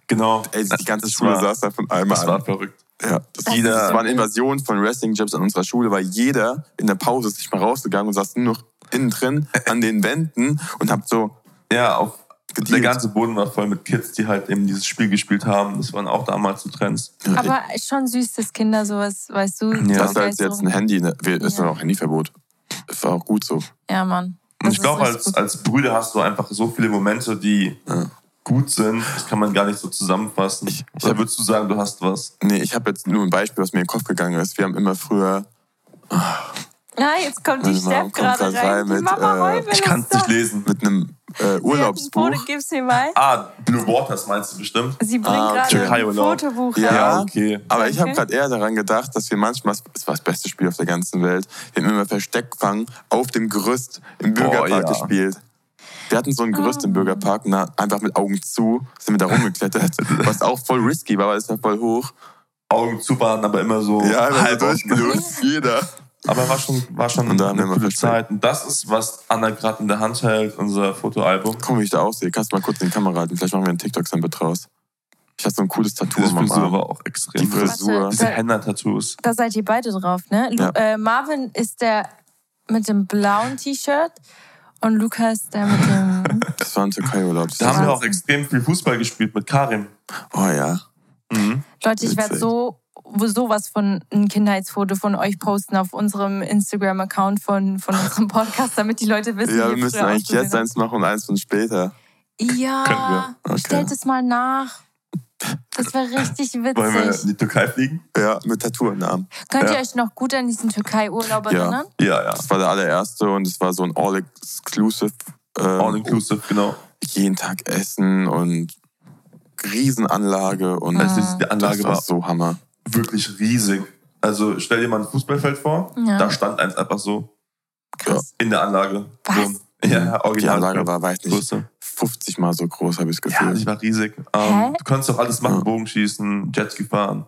Genau. Ey, die ganze Das Schule war- saß da von einmal Das an. war verrückt. Ja, das, Jeder- das war eine Invasion von Wrestling-Chips an unserer Schule, weil jeder in der Pause ist nicht mal rausgegangen und saß nur noch innen drin an den Wänden und habt so, Ja, auf, der Gedealt. ganze Boden war voll mit Kids, die halt eben dieses Spiel gespielt haben. Das waren auch damals so Trends. Aber schon süß, dass Kinder sowas, weißt du. Ja. so das ist halt jetzt ein Handy, ne? Ist Ja. noch Handyverbot. Das war auch gut so. Ja, Mann. Und ich glaube, als, als Brüder hast du einfach so viele Momente, die Ja. Gut sind. Das kann man gar nicht so zusammenfassen. Ich- ich Oder hab- würdest du sagen, du hast was? Nee, ich habe jetzt nur ein Beispiel, was mir in den Kopf gegangen ist. Wir haben immer früher, Ja, jetzt kommt die kommt gerade rein. rein Die mit, Mama äh, Ich kann es nicht lesen. mit einem äh, Urlaubsbuch. Foto, gib's mir mal. Ah, Blue Waters meinst du bestimmt? Sie bringt Ah, gerade ein. Fotobuch Ja. rein. Ja, okay. Aber ich habe gerade eher daran gedacht, dass wir manchmal, es war das beste Spiel auf der ganzen Welt, wir haben immer Versteckfang auf dem Gerüst im Bürgerpark ja. gespielt. Wir hatten so ein Gerüst im Bürgerpark, na, einfach mit Augen zu, sind wir da rumgeklettert, [LAUGHS] was auch voll risky war, weil es war voll hoch. Augen zu waren, aber immer so Ja, halb durchgelöst, jeder. Aber war schon, war schon Und da haben wir eine versteckt. Zeit. Und das ist, was Anna gerade in der Hand hält, unser Fotoalbum. Guck mal, wie ich da aussehe. Kannst du mal kurz in die Kamera halten? Vielleicht machen wir einen TikTok-Snippet draus. Ich hatte so ein cooles Tattoo meinem Frisur Arm. war auch extrem Die. Frisur. Warte, Diese da- Henna-Tattoos. Da seid ihr beide drauf, ne? Ja. äh, Marvin ist der mit dem blauen T-Shirt und Lukas der mit dem. [LAUGHS] Das war ein Türkei-Urlaub. Da haben wir auch extrem viel Fußball gespielt mit Karim. Oh ja. Mhm. Leute, ich werde so sowas von ein Kindheitsfoto von euch posten auf unserem Instagram-Account von, von unserem Podcast, damit die Leute wissen, Ja, wie wir müssen eigentlich jetzt eins machen und eins von später. Ja, wir. Okay. stellt es mal nach. Das wäre richtig [LAUGHS] Wollen wir in witzig. die Türkei fliegen? Ja, mit Tattoo im Arm. Könnt ihr Ja. euch noch gut an diesen Türkei-Urlaub Ja. erinnern? Ja, ja. Das war der allererste und es war so ein All-Exclusive. ähm, All-inclusive, genau. Jeden Tag Essen und Riesenanlage und Ah. Also die Anlage das war war so Hammer. wirklich riesig. Also stell dir mal ein Fußballfeld vor. Ja. Da stand eins einfach so Krass. in der Anlage. Was? So, ja, Die original. Anlage war, weiß nicht, Größe. 50 mal so groß, habe ich das Ja, Gefühl. die war riesig. Ähm, du konntest auch alles machen, Ja. Bogenschießen, Jetski fahren.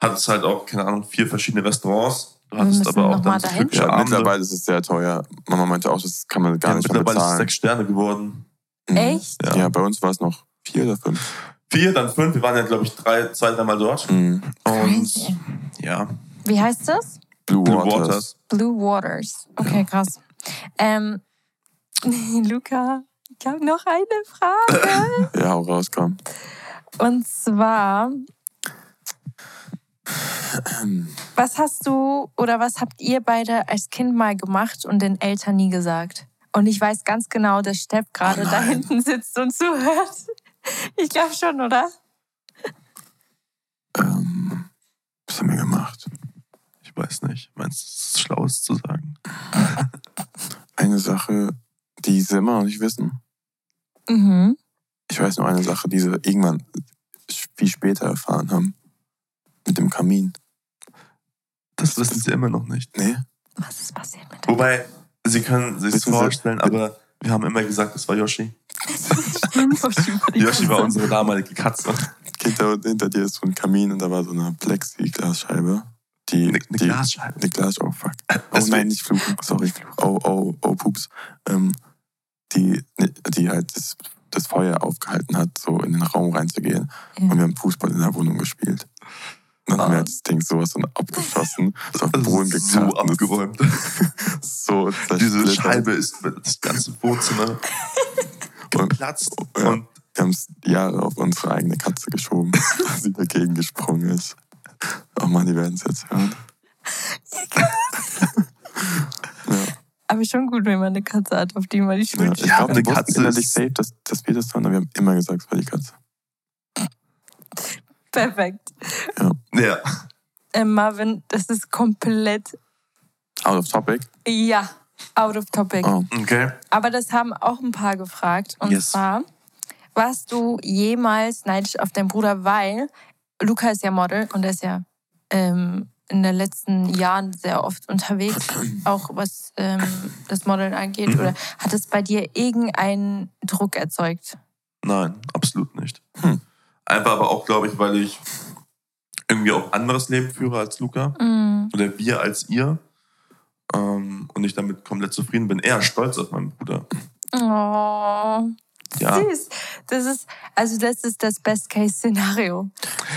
Hattest halt auch, keine Ahnung, vier verschiedene Restaurants. Du hattest aber auch dann dahin. ja, Abende. mittlerweile ist es sehr teuer. Mama meinte auch, das kann man gar Ja, nicht mehr mittlerweile ist es bezahlen. sechs Sterne geworden. Mhm. Echt? Ja. Ja. bei uns war es noch vier oder fünf. Vier, dann fünf. Wir waren ja, glaube ich, drei, zwei, dreimal dort. Mhm. Und Crazy. ja, Wie heißt das? Blue, Blue Waters. Waters. Blue Waters. Okay, krass. Ähm, [LAUGHS] Luca, ich habe noch eine Frage. [COUGHS] Ja, auch rauskam. Und zwar, was hast du oder was habt ihr beide als Kind mal gemacht und den Eltern nie gesagt? Und ich weiß ganz genau, dass Steff gerade Oh da hinten sitzt und zuhört. Ich glaube schon, oder? Ähm, was haben wir gemacht? ich weiß nicht. Meinst du, es ist Schlaues zu sagen? [LAUGHS] Eine Sache, die sie immer noch nicht wissen. Mhm. Ich weiß nur eine Sache, die sie irgendwann viel später erfahren haben. Mit dem Kamin. Das wissen sie immer noch nicht. Nee? Was ist passiert mit dem? Wobei, sie können sich Sie- vorstellen, aber wir haben immer gesagt, es war Yoshi. Yoshi [LAUGHS] Yoshi war unsere damalige Katze. Hinter, hinter dir ist so ein Kamin und da war so eine Plexiglasscheibe. die, Eine, eine die, Glasscheibe. die Glas, oh fuck. Oh nein, nicht fluchen, sorry. Oh, oh, oh, pups. Ähm, die, die halt das, das Feuer aufgehalten hat, so in den Raum reinzugehen. Ja. Und wir haben Fußball in der Wohnung gespielt. Und dann haben wir Ah. halt das Ding sowas von abgeschossen, ist auf den Das Boden gekarrt. so abgeräumt. [LAUGHS] So Diese. Scheibe ist das ganze Wohnzimmer [LAUGHS] geplatzt. Ja. Und Wir haben es Jahre auf unsere eigene Katze geschoben, [LAUGHS] dass sie dagegen gesprungen ist. Oh Mann, die werden es jetzt hören. Aber schon gut, wenn man eine Katze hat, auf die man die Ja, Schuld ich Ja, glaube, eine Katze innerlich safe, dass, dass wir das waren, aber wir haben immer gesagt, es war die Katze. Perfekt. ja, Äh, Marvin, das ist komplett, Out of topic. ja, out of topic. Oh. okay. Aber das haben auch ein paar gefragt. Und Yes. zwar, warst du jemals neidisch auf deinen Bruder, weil Luca ist ja Model und er ist ja ähm, in den letzten Jahren sehr oft unterwegs, auch was ähm, das Modeln angeht. Mhm. Oder hat es bei dir irgendeinen Druck erzeugt? Nein, absolut nicht. Hm. Einfach aber auch, glaube ich, weil ich irgendwie auch ein anderes Leben führe als Luca. Mm. Oder wir als ihr. Ähm, und ich damit komplett zufrieden bin. Eher stolz auf meinen Bruder. Oh, Ja. süß. Das ist, also das ist das Best-Case-Szenario.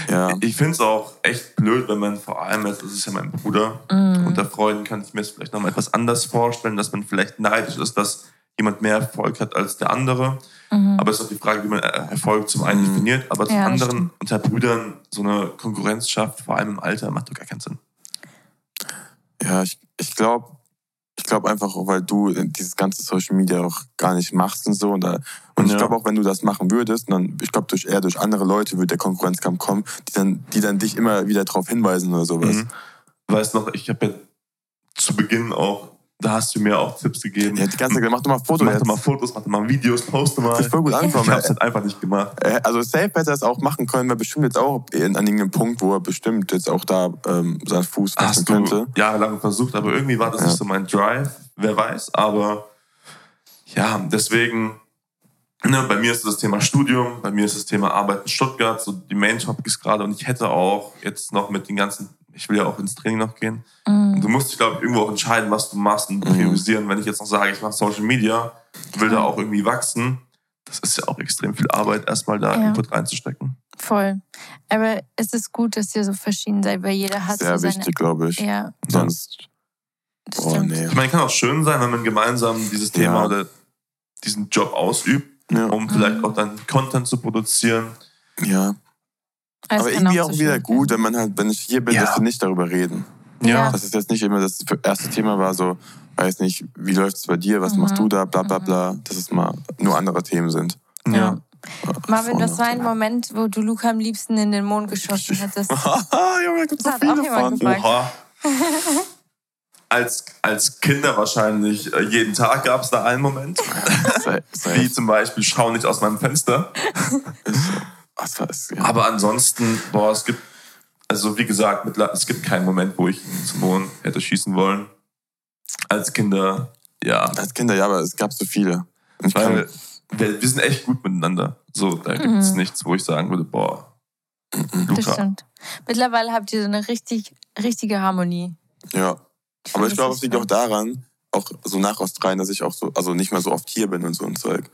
Ja. Ich finde es auch echt blöd, wenn man vor allem, jetzt, das ist ja mein Bruder, Mm. unter Freunden kann ich mir es vielleicht noch mal etwas anders vorstellen, dass man vielleicht neidisch ist, dass jemand mehr Erfolg hat als der andere. Mhm. Aber es ist auch die Frage, wie man äh, Erfolg zum einen Mhm. definiert, aber zum Ja, das anderen stimmt. unter Brüdern so eine Konkurrenz schafft, vor allem im Alter, macht doch gar keinen Sinn. Ja, ich, ich glaube ich glaub einfach, weil du dieses ganze Social Media auch gar nicht machst und so. Und, da, und ich Ja. glaube auch, wenn du das machen würdest, dann, ich glaube, durch eher durch andere Leute würde der Konkurrenzkampf kommen, die dann, die dann dich immer wieder darauf hinweisen oder sowas. Mhm. Weißt noch, ich habe ja zu Beginn auch, da hast du mir auch Tipps gegeben. Ja, die ganze Zeit, mach doch mal Fotos. mach jetzt. doch mal Fotos, mach doch mal Videos, poste mal. Das ist voll gut Ich angekommen. habe es halt einfach nicht gemacht. Äh, Also safe hätte er es auch machen können, weil bestimmt jetzt auch in, an irgendeinem Punkt, wo er bestimmt jetzt auch da ähm, seinen Fuß fassen könnte. jahrelang versucht, aber irgendwie war das Ja. nicht so mein Drive. Wer weiß, aber ja, deswegen, ne, bei mir ist das Thema Studium, bei mir ist das Thema Arbeit in Stuttgart, so die Main Topics gerade und ich hätte auch jetzt noch mit den ganzen, ich will ja auch ins Training noch gehen. Und du musst dich, glaube ich, irgendwo auch entscheiden, was du machst und priorisieren. Wenn ich jetzt noch sage, ich mache Social Media, will da auch irgendwie wachsen, das ist ja auch extrem viel Arbeit, erstmal da Ja. Input reinzustecken. Voll. Aber es ist gut, dass ihr so verschieden seid, weil jeder hat Sehr so seine... wichtig, glaube ich. Ja, Sonst, das oh nee. Ich meine, kann auch schön sein, wenn man gemeinsam dieses Thema Ja. oder diesen Job ausübt, Ja, um vielleicht auch dann Content zu produzieren. ja. Es aber irgendwie so auch wieder schön gut, wenn man halt, wenn ich hier bin, Ja. dass wir nicht darüber reden. Ja. Das ist jetzt nicht immer das erste Thema war so, weiß nicht, wie läuft es bei dir, was Mhm. machst du da, bla bla bla, dass es mal nur andere Themen sind. Ja. Marvin, Voll das war ein. Moment, wo du Luca am liebsten in den Mond geschossen hättest. Haha, Junge, gibt's so Das viele von. Oha. [LAUGHS] Als, als Kinder wahrscheinlich äh, jeden Tag gab es da einen Moment. [LAUGHS] Wie zum Beispiel, schau nicht aus meinem Fenster. [LAUGHS] Was war es? Ja. Aber ansonsten, boah, es gibt, also wie gesagt, mittler- es gibt keinen Moment, wo ich zum Mond hätte schießen wollen. Als Kinder, ja. Als Kinder, ja, aber es gab so viele. Ich Weil kann, wir, wir sind echt gut miteinander. So, da gibt es nichts, wo ich sagen würde, boah, Das Luca. stimmt. Mittlerweile habt ihr so eine richtig, richtige Harmonie. ja. Aber find, ich glaube, das es liegt auch daran, auch so nach Australien, dass ich auch so, also nicht mehr so oft hier bin und so ein Zeug.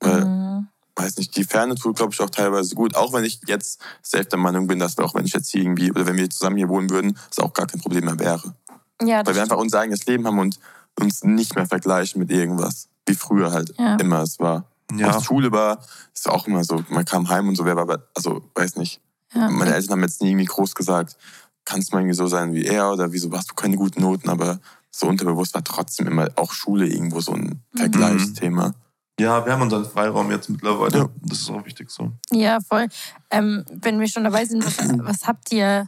Weil, Mhm. Weiß nicht, die Ferne tut, glaube ich, auch teilweise gut. Auch wenn ich jetzt safe der Meinung bin, dass wir auch wenn ich jetzt hier irgendwie, oder wenn wir zusammen hier wohnen würden, es auch gar kein Problem mehr wäre. Ja, Weil das wir einfach unser eigenes Leben haben und uns nicht mehr vergleichen mit irgendwas. Wie früher halt Ja. immer es war. Ja. Auch Schule war, ist auch immer so, man kam heim und so, wer war, aber- also, weiß nicht. Ja. Meine Eltern haben jetzt nie irgendwie groß gesagt, kannst du mal irgendwie so sein wie er oder wieso hast du keine guten Noten, aber so unterbewusst war trotzdem immer auch Schule irgendwo so ein Vergleichsthema. Ja, wir haben unseren Freiraum jetzt mittlerweile. Ja. Das ist auch wichtig so. Ja, voll. Ähm, wenn wir schon dabei sind, was, was habt ihr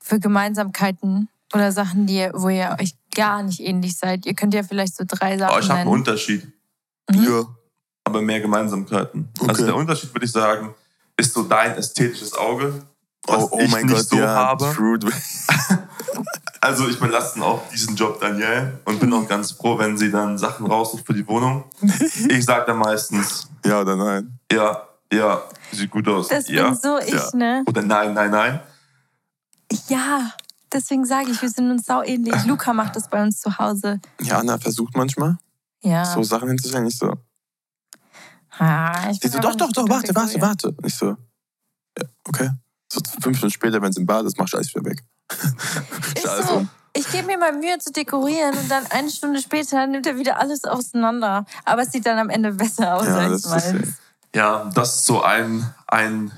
für Gemeinsamkeiten oder Sachen, die ihr, wo ihr euch gar nicht ähnlich seid? Ihr könnt ja vielleicht so drei Sachen Aber ich habe einen. Unterschied, Mhm. Ja. aber mehr Gemeinsamkeiten. Okay. Also der Unterschied, würde ich sagen, ist so dein ästhetisches Auge, was Oh, oh ich mein nicht Gott, so ja, habe. [LAUGHS] Also ich belasse auch diesen Job Danielle und bin auch ganz froh, wenn sie dann Sachen raussucht für die Wohnung. [LAUGHS] Ich sage dann meistens, Ja oder nein? ja, ja, sieht gut aus. Das ja, bin so ich, ja. ne? Oder nein, nein, nein. Ja. Deswegen sage ich, wir sind uns sau ähnlich. Luca macht das bei uns zu Hause. Ja, Anna versucht manchmal, Ja. so Sachen hinzustellen. Ich so, Ah, ich bin so doch, doch, nicht doch, warte, warte, warte. Und ich so, ja, okay. So fünf Stunden später, wenn es im Bad ist, mach ich alles wieder weg. Alles so, ich gebe mir mal Mühe zu dekorieren und dann eine Stunde später nimmt er wieder alles auseinander. Aber es sieht dann am Ende besser aus Ja, als das ist meins. Ja, das ist so ein, ein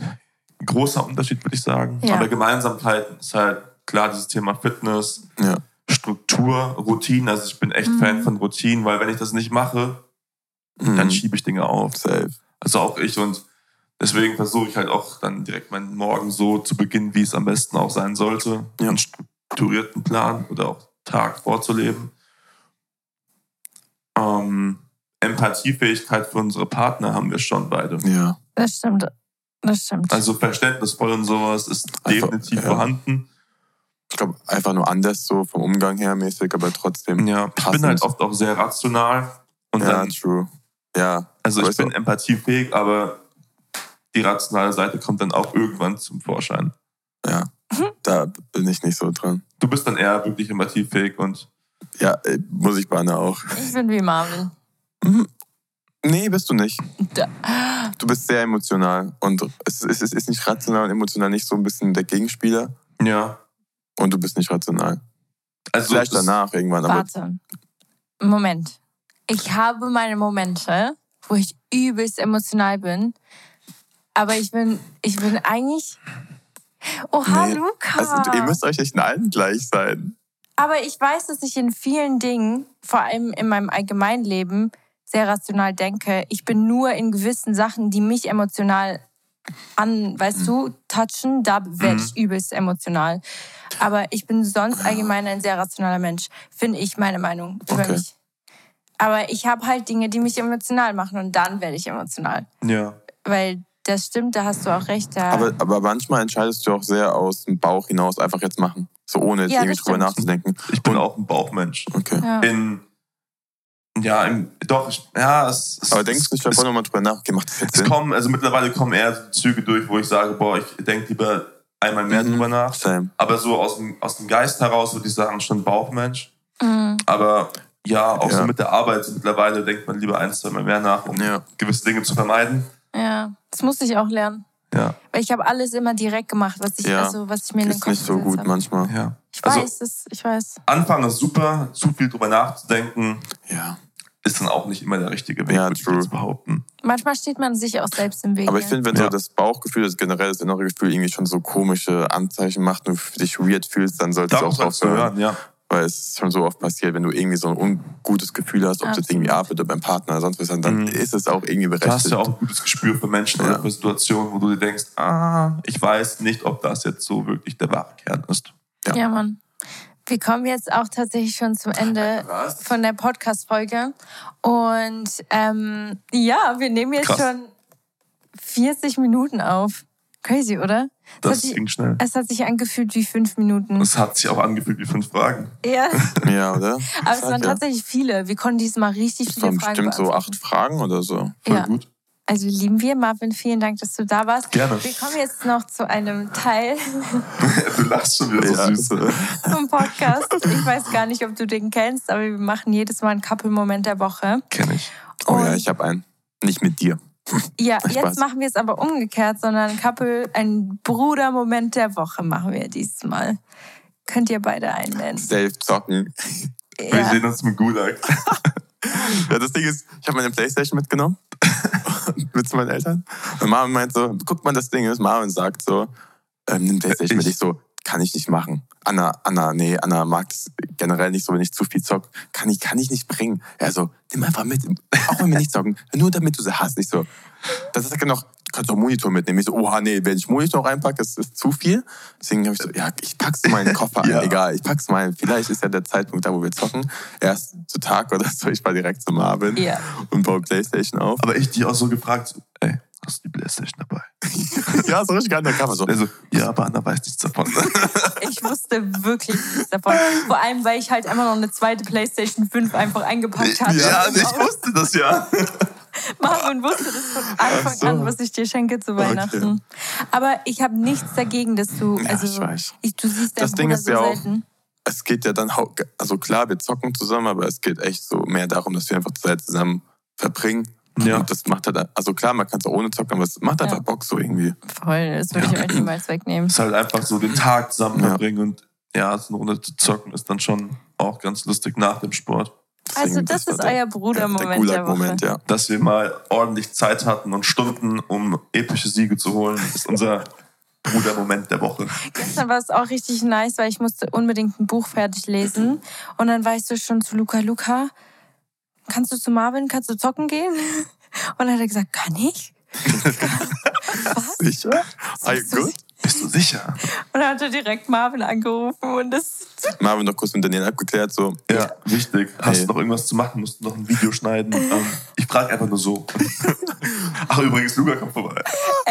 großer Unterschied, würde ich sagen. Ja. Aber Gemeinsamkeit ist halt klar dieses Thema Fitness, Ja. Struktur, Routinen. Also ich bin echt Mhm. Fan von Routinen, weil wenn ich das nicht mache, dann Mhm. schiebe ich Dinge auf. Safe. Also auch ich und deswegen versuche ich halt auch dann direkt meinen Morgen so zu beginnen, wie es am besten auch sein sollte. Ja. Einen strukturierten Plan oder auch Tag vorzuleben. Ähm, Empathiefähigkeit für unsere Partner haben wir schon beide. Ja. Das stimmt. Das stimmt. Also verständnisvoll und sowas ist Einfach, definitiv ja. vorhanden. Ich glaube, einfach nur anders so vom Umgang her mäßig, aber trotzdem. Ja, ich bin Passend. halt oft auch sehr rational und ja, dann, true. Ja. also ich bin empathiefähig, aber die rationale Seite kommt dann auch irgendwann zum Vorschein. Ja. Da bin ich nicht so dran. Du bist dann eher wirklich empathiefähig und Ja, äh, muss ich bei Anna auch. Ich bin wie Marvin. Mhm. Nee, bist du nicht. Da. Du bist sehr emotional. Und es ist, es ist nicht rational und emotional nicht so ein bisschen der Gegenspieler. ja. Und du bist nicht rational. Also Vielleicht danach irgendwann, aber Warte. Moment. Ich habe meine Momente, wo ich übelst emotional bin. Aber ich bin, ich bin eigentlich. Oha, Nee, Luca. also, ihr müsst euch nicht in allen gleich sein. Aber ich weiß, dass ich in vielen Dingen, vor allem in meinem Allgemeinleben, sehr rational denke. Ich bin nur in gewissen Sachen, die mich emotional an, weißt du, touchen, da werde ich übelst emotional. Aber ich bin sonst allgemein ein sehr rationaler Mensch, finde ich meine Meinung über Okay. mich. Aber ich habe halt Dinge, die mich emotional machen und dann werde ich emotional. Ja. Weil das stimmt, da hast du auch recht. Da Aber, aber manchmal entscheidest du auch sehr aus dem Bauch hinaus einfach jetzt machen. So ohne jetzt Ja, irgendwie drüber nachzudenken. Ich bin auch ein Bauchmensch. Okay. ja. In, ja, im, doch, ich, ja, es, es, Aber denkst du nicht davon nochmal drüber nach? Okay, macht das jetzt es Sinn? kommen, also mittlerweile kommen eher so Züge durch, wo ich sage, boah, ich denke lieber einmal mehr Mhm. drüber nach. Same. Aber so aus dem, aus dem Geist heraus würde ich sagen, schon Bauchmensch. Mhm. Aber ja, auch Ja. so mit der Arbeit, so mittlerweile denkt man lieber ein, zwei Mal mehr nach, um Ja. gewisse Dinge zu vermeiden. Ja, das musste ich auch lernen. Ja, Weil ich habe alles immer direkt gemacht, was ich, Ja. also, was ich mir in den Ist Kopf nicht so gut habe. manchmal. ja. Ich Also- weiß es, ich weiß. Anfang ist super, zu viel drüber nachzudenken, Ja. ist dann auch nicht immer der richtige Weg, Ja, würde ich jetzt behaupten. Manchmal steht man sich auch selbst im Weg. Aber ich finde, wenn Ja. so das Bauchgefühl, das generell das innere Gefühl irgendwie schon so komische Anzeichen macht und du dich weird fühlst, dann solltest du auch aufhören. hören, ja. Weil es ist schon so oft passiert, wenn du irgendwie so ein ungutes Gefühl hast, ob es jetzt irgendwie arbeitet oder beim Partner oder sonst was, dann Mhm. ist es auch irgendwie Du berechtigt. hast ja auch ein gutes Gespür für Menschen Ja. oder für Situationen, wo du dir denkst, ah, ich weiß nicht, ob das jetzt so wirklich der wahre Kern ist. Ja. Ja, Mann. Wir kommen jetzt auch tatsächlich schon zum Ende Was? von der Podcast-Folge. Und ähm, ja, wir nehmen jetzt Krass. schon 40 Minuten auf. Crazy, oder? Es Das hat, sich, ging schnell. es hat sich angefühlt wie fünf Minuten. Es hat sich auch angefühlt wie fünf Fragen. Ja, [LAUGHS] Ja, oder? aber es waren ja. tatsächlich viele. Wir konnten diesmal richtig Das viele waren Fragen bestimmt so acht Fragen oder so. Voll Ja. gut. Also lieben wir. Marvin, vielen Dank, dass du da warst. Gerne. Wir kommen jetzt noch zu einem Teil [LAUGHS] Du lachst schon wieder so Ja, süß. vom Podcast. Ich weiß gar nicht, ob du den kennst, aber wir machen jedes Mal einen Couple-Moment der Woche. Kenn ich. oh ja, Und- ich habe einen. Nicht mit dir. Ja, Spaß. jetzt machen wir es aber umgekehrt, sondern Couple, ein Bruder-Moment der Woche machen wir diesmal. Könnt ihr beide einnennen. Safe zocken. Wir Ja. sehen uns im Gulag. [LAUGHS] Ja, das Ding ist, ich habe meine Playstation mitgenommen. [LAUGHS] mit zu meinen Eltern. Und Marvin meint so, guck mal, das Ding ist, Marvin sagt so, ähm, nimm Playstation mit. Ich so, kann ich nicht machen. Anna, Anna, nee, Anna mag es generell nicht so, wenn ich zu viel zock. Kann ich, kann ich nicht bringen. Er so, nimm einfach mit. Auch wenn wir nicht zocken. [LAUGHS] Nur damit du sie hast. Ich so, das ist noch, kannst du auch Monitor mitnehmen. Ich so, oha, nee, wenn ich Monitor reinpacke, das ist zu viel. Deswegen habe ich so, ja, ich pack's in meinen Koffer [LAUGHS] ein. Ja. Egal, ich pack's mal. Vielleicht ist ja der Zeitpunkt da, wo wir zocken. Erst zu Tag oder so. Ich war direkt zu Marvin Ja. und baue Playstation auf. Aber ich dich auch so gefragt, du die Playstation dabei? [LAUGHS] ja, so richtig undercover. So. Er so, ja, aber Anna weiß nichts davon. [LAUGHS] Ich wusste wirklich nichts davon. Vor allem, weil ich halt einfach noch eine zweite PlayStation 5 einfach eingepackt hatte. ja, ich wusste das ja. [LAUGHS] Marvin wusste das von Anfang so. an, was ich dir schenke zu Weihnachten. Aber ich habe nichts dagegen, dass du, Ja, also ich weiß. ich, du siehst Das Ding ist so ja auch- selten. Es geht ja dann, also klar, wir zocken zusammen, aber es geht echt so mehr darum, dass wir einfach Zeit zusammen verbringen. Ja. Und das macht halt, also klar, man kann es auch ohne zocken, aber es macht einfach Ja. Bock so irgendwie. Voll, das würde ich euch niemals wegnehmen. Es ist halt einfach so den Tag zusammen Ja. verbringen und ja, so eine Runde zu zocken ist dann schon auch ganz lustig nach dem Sport. Also das war ist der- euer Bruder-Moment Der der, Woche. ja. Dass wir mal ordentlich Zeit hatten und Stunden, um epische Siege zu holen, ist unser Bruder-Moment der Woche. Gestern war es auch richtig nice, weil ich musste unbedingt ein Buch fertig lesen. Und dann war ich so schon zu Luca, Luca, kannst du zu Marvin, kannst du zocken gehen? [LAUGHS] Und dann hat er gesagt, kann ich? Was? Sicher? Are you good? Bist du sicher? Und dann hat er direkt Marvin angerufen und das Marvin noch kurz mit Daniel abgeklärt, so. Ja, wichtig. Hast Hey. du noch irgendwas zu machen? Musst du noch ein Video schneiden? Ähm, ich frage einfach nur so. [LAUGHS] Ach, übrigens, Luca kommt vorbei.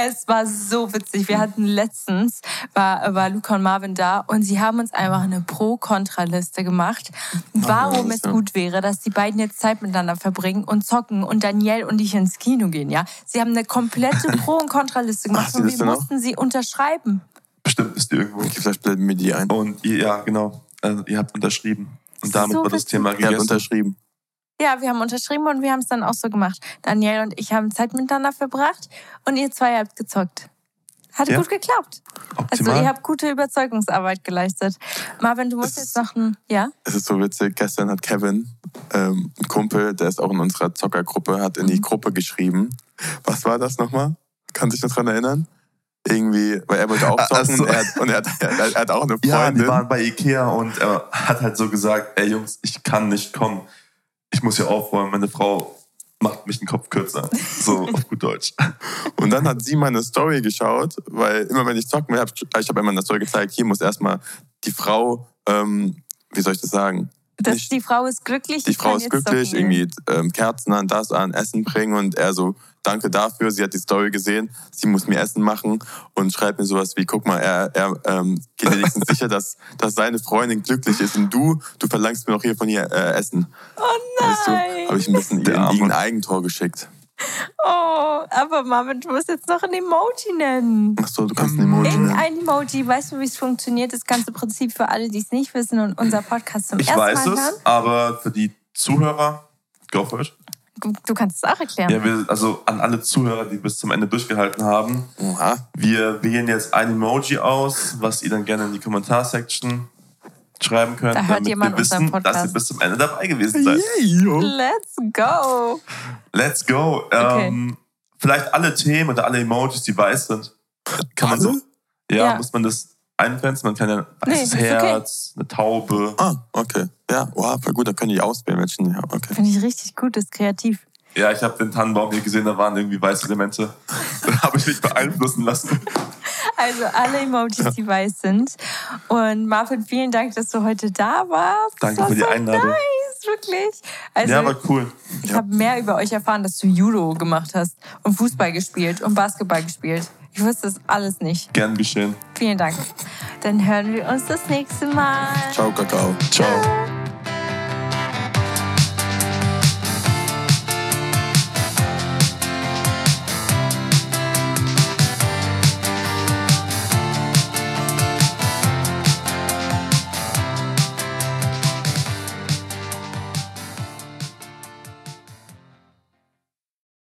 Es war so witzig. Wir hatten letztens, war, war Luca und Marvin da und sie haben uns einfach eine Pro-Kontra-Liste gemacht, warum es ja. gut wäre, dass die beiden jetzt Zeit miteinander verbringen und zocken und Danielle und ich ins Kino gehen, ja. Sie haben eine komplette [LAUGHS] Pro- und Kontra-Liste gemacht Ach, und sie wir mussten sie unterschreiben. Bestimmt ist die irgendwo. Okay, vielleicht blenden wir die ein. Und ihr, ja, genau. Also, ihr habt unterschrieben. Und damit So war das. Thema Er hat gegessen. unterschrieben. Ja, wir haben unterschrieben und wir haben es dann auch so gemacht. Danielle und ich haben Zeit miteinander verbracht und ihr zwei habt gezockt. Hat Ja. gut geklappt. Also ihr habt gute Überzeugungsarbeit geleistet. Marvin, du musst jetzt noch ein, ja? Es ist so witzig, gestern hat Kevin, ähm, ein Kumpel, der ist auch in unserer Zockergruppe, hat in Mhm. die Gruppe geschrieben. Was war das nochmal? Kann sich noch dran erinnern? Irgendwie, weil er wollte auch Ah, zocken so. und, er hat, und er, hat, er, hat auch eine ja, Freundin. die waren bei Ikea und er hat halt so gesagt, ey Jungs, ich kann nicht kommen. Ich muss hier aufräumen. Meine Frau macht mich den Kopf kürzer. So [LAUGHS] auf gut Deutsch. Und dann hat sie meine Story geschaut, weil immer wenn ich zocken will, hab, ich habe immer eine Story gezeigt, hier muss erstmal die Frau, ähm, wie soll ich das sagen? Das, die Frau ist glücklich. Die Frau ist glücklich, irgendwie ähm, Kerzen an, das an, Essen bringen und er so, danke dafür, sie hat die Story gesehen, sie muss mir Essen machen und schreibt mir sowas wie, guck mal, er, er ähm, geht wenigstens [LAUGHS] sicher, dass, dass seine Freundin glücklich ist und du, du verlangst mir noch hier von ihr äh, Essen. Oh Weißt du, nein. habe ich ein bisschen ein Eigentor geschickt. Oh, aber Marvin, du musst jetzt noch ein Emoji nennen. Achso, du kannst ein Emoji nennen. Irgendein Emoji. Weißt du, wie es funktioniert? Das ganze Prinzip für alle, die es nicht wissen und unser Podcast zum Ich ersten weiß Mal es, hören. aber für die Zuhörer, go for it. Du, du kannst es auch erklären. Ja, wir, also an alle Zuhörer, die bis zum Ende durchgehalten haben, Oha. wir wählen jetzt ein Emoji aus, was ihr dann gerne in die Kommentarsection schreiben könnt, Da hört damit wir wissen, dass ihr bis zum Ende dabei gewesen seid. yo. Let's go. Let's go. Ähm, vielleicht alle Themen oder alle Emojis, die weiß sind. Kann man so? Ja, Ja. muss man das eingrenzen? Man kann ja ein Nee, weißes okay. Herz, eine Taube. Ah, okay. Ja, wow, voll gut, da können die auswählen, welchen. Ja, okay. Finde ich richtig gut, ist kreativ. Ja, ich habe den Tannenbaum hier gesehen, da waren irgendwie weiße Elemente. [LAUGHS] Da habe ich mich beeinflussen lassen. Also alle Emojis, die weiß sind. Und Marvin, vielen Dank, dass du heute da warst. Danke Das für die so Einladung. Nice, wirklich. Also ja, war cool. ich habe mehr über euch erfahren, dass du Judo gemacht hast und Fußball gespielt und Basketball gespielt. Ich wusste das alles nicht. Gern geschehen. Vielen Dank. Dann hören wir uns das nächste Mal. Ciao, Kakao. Ciao.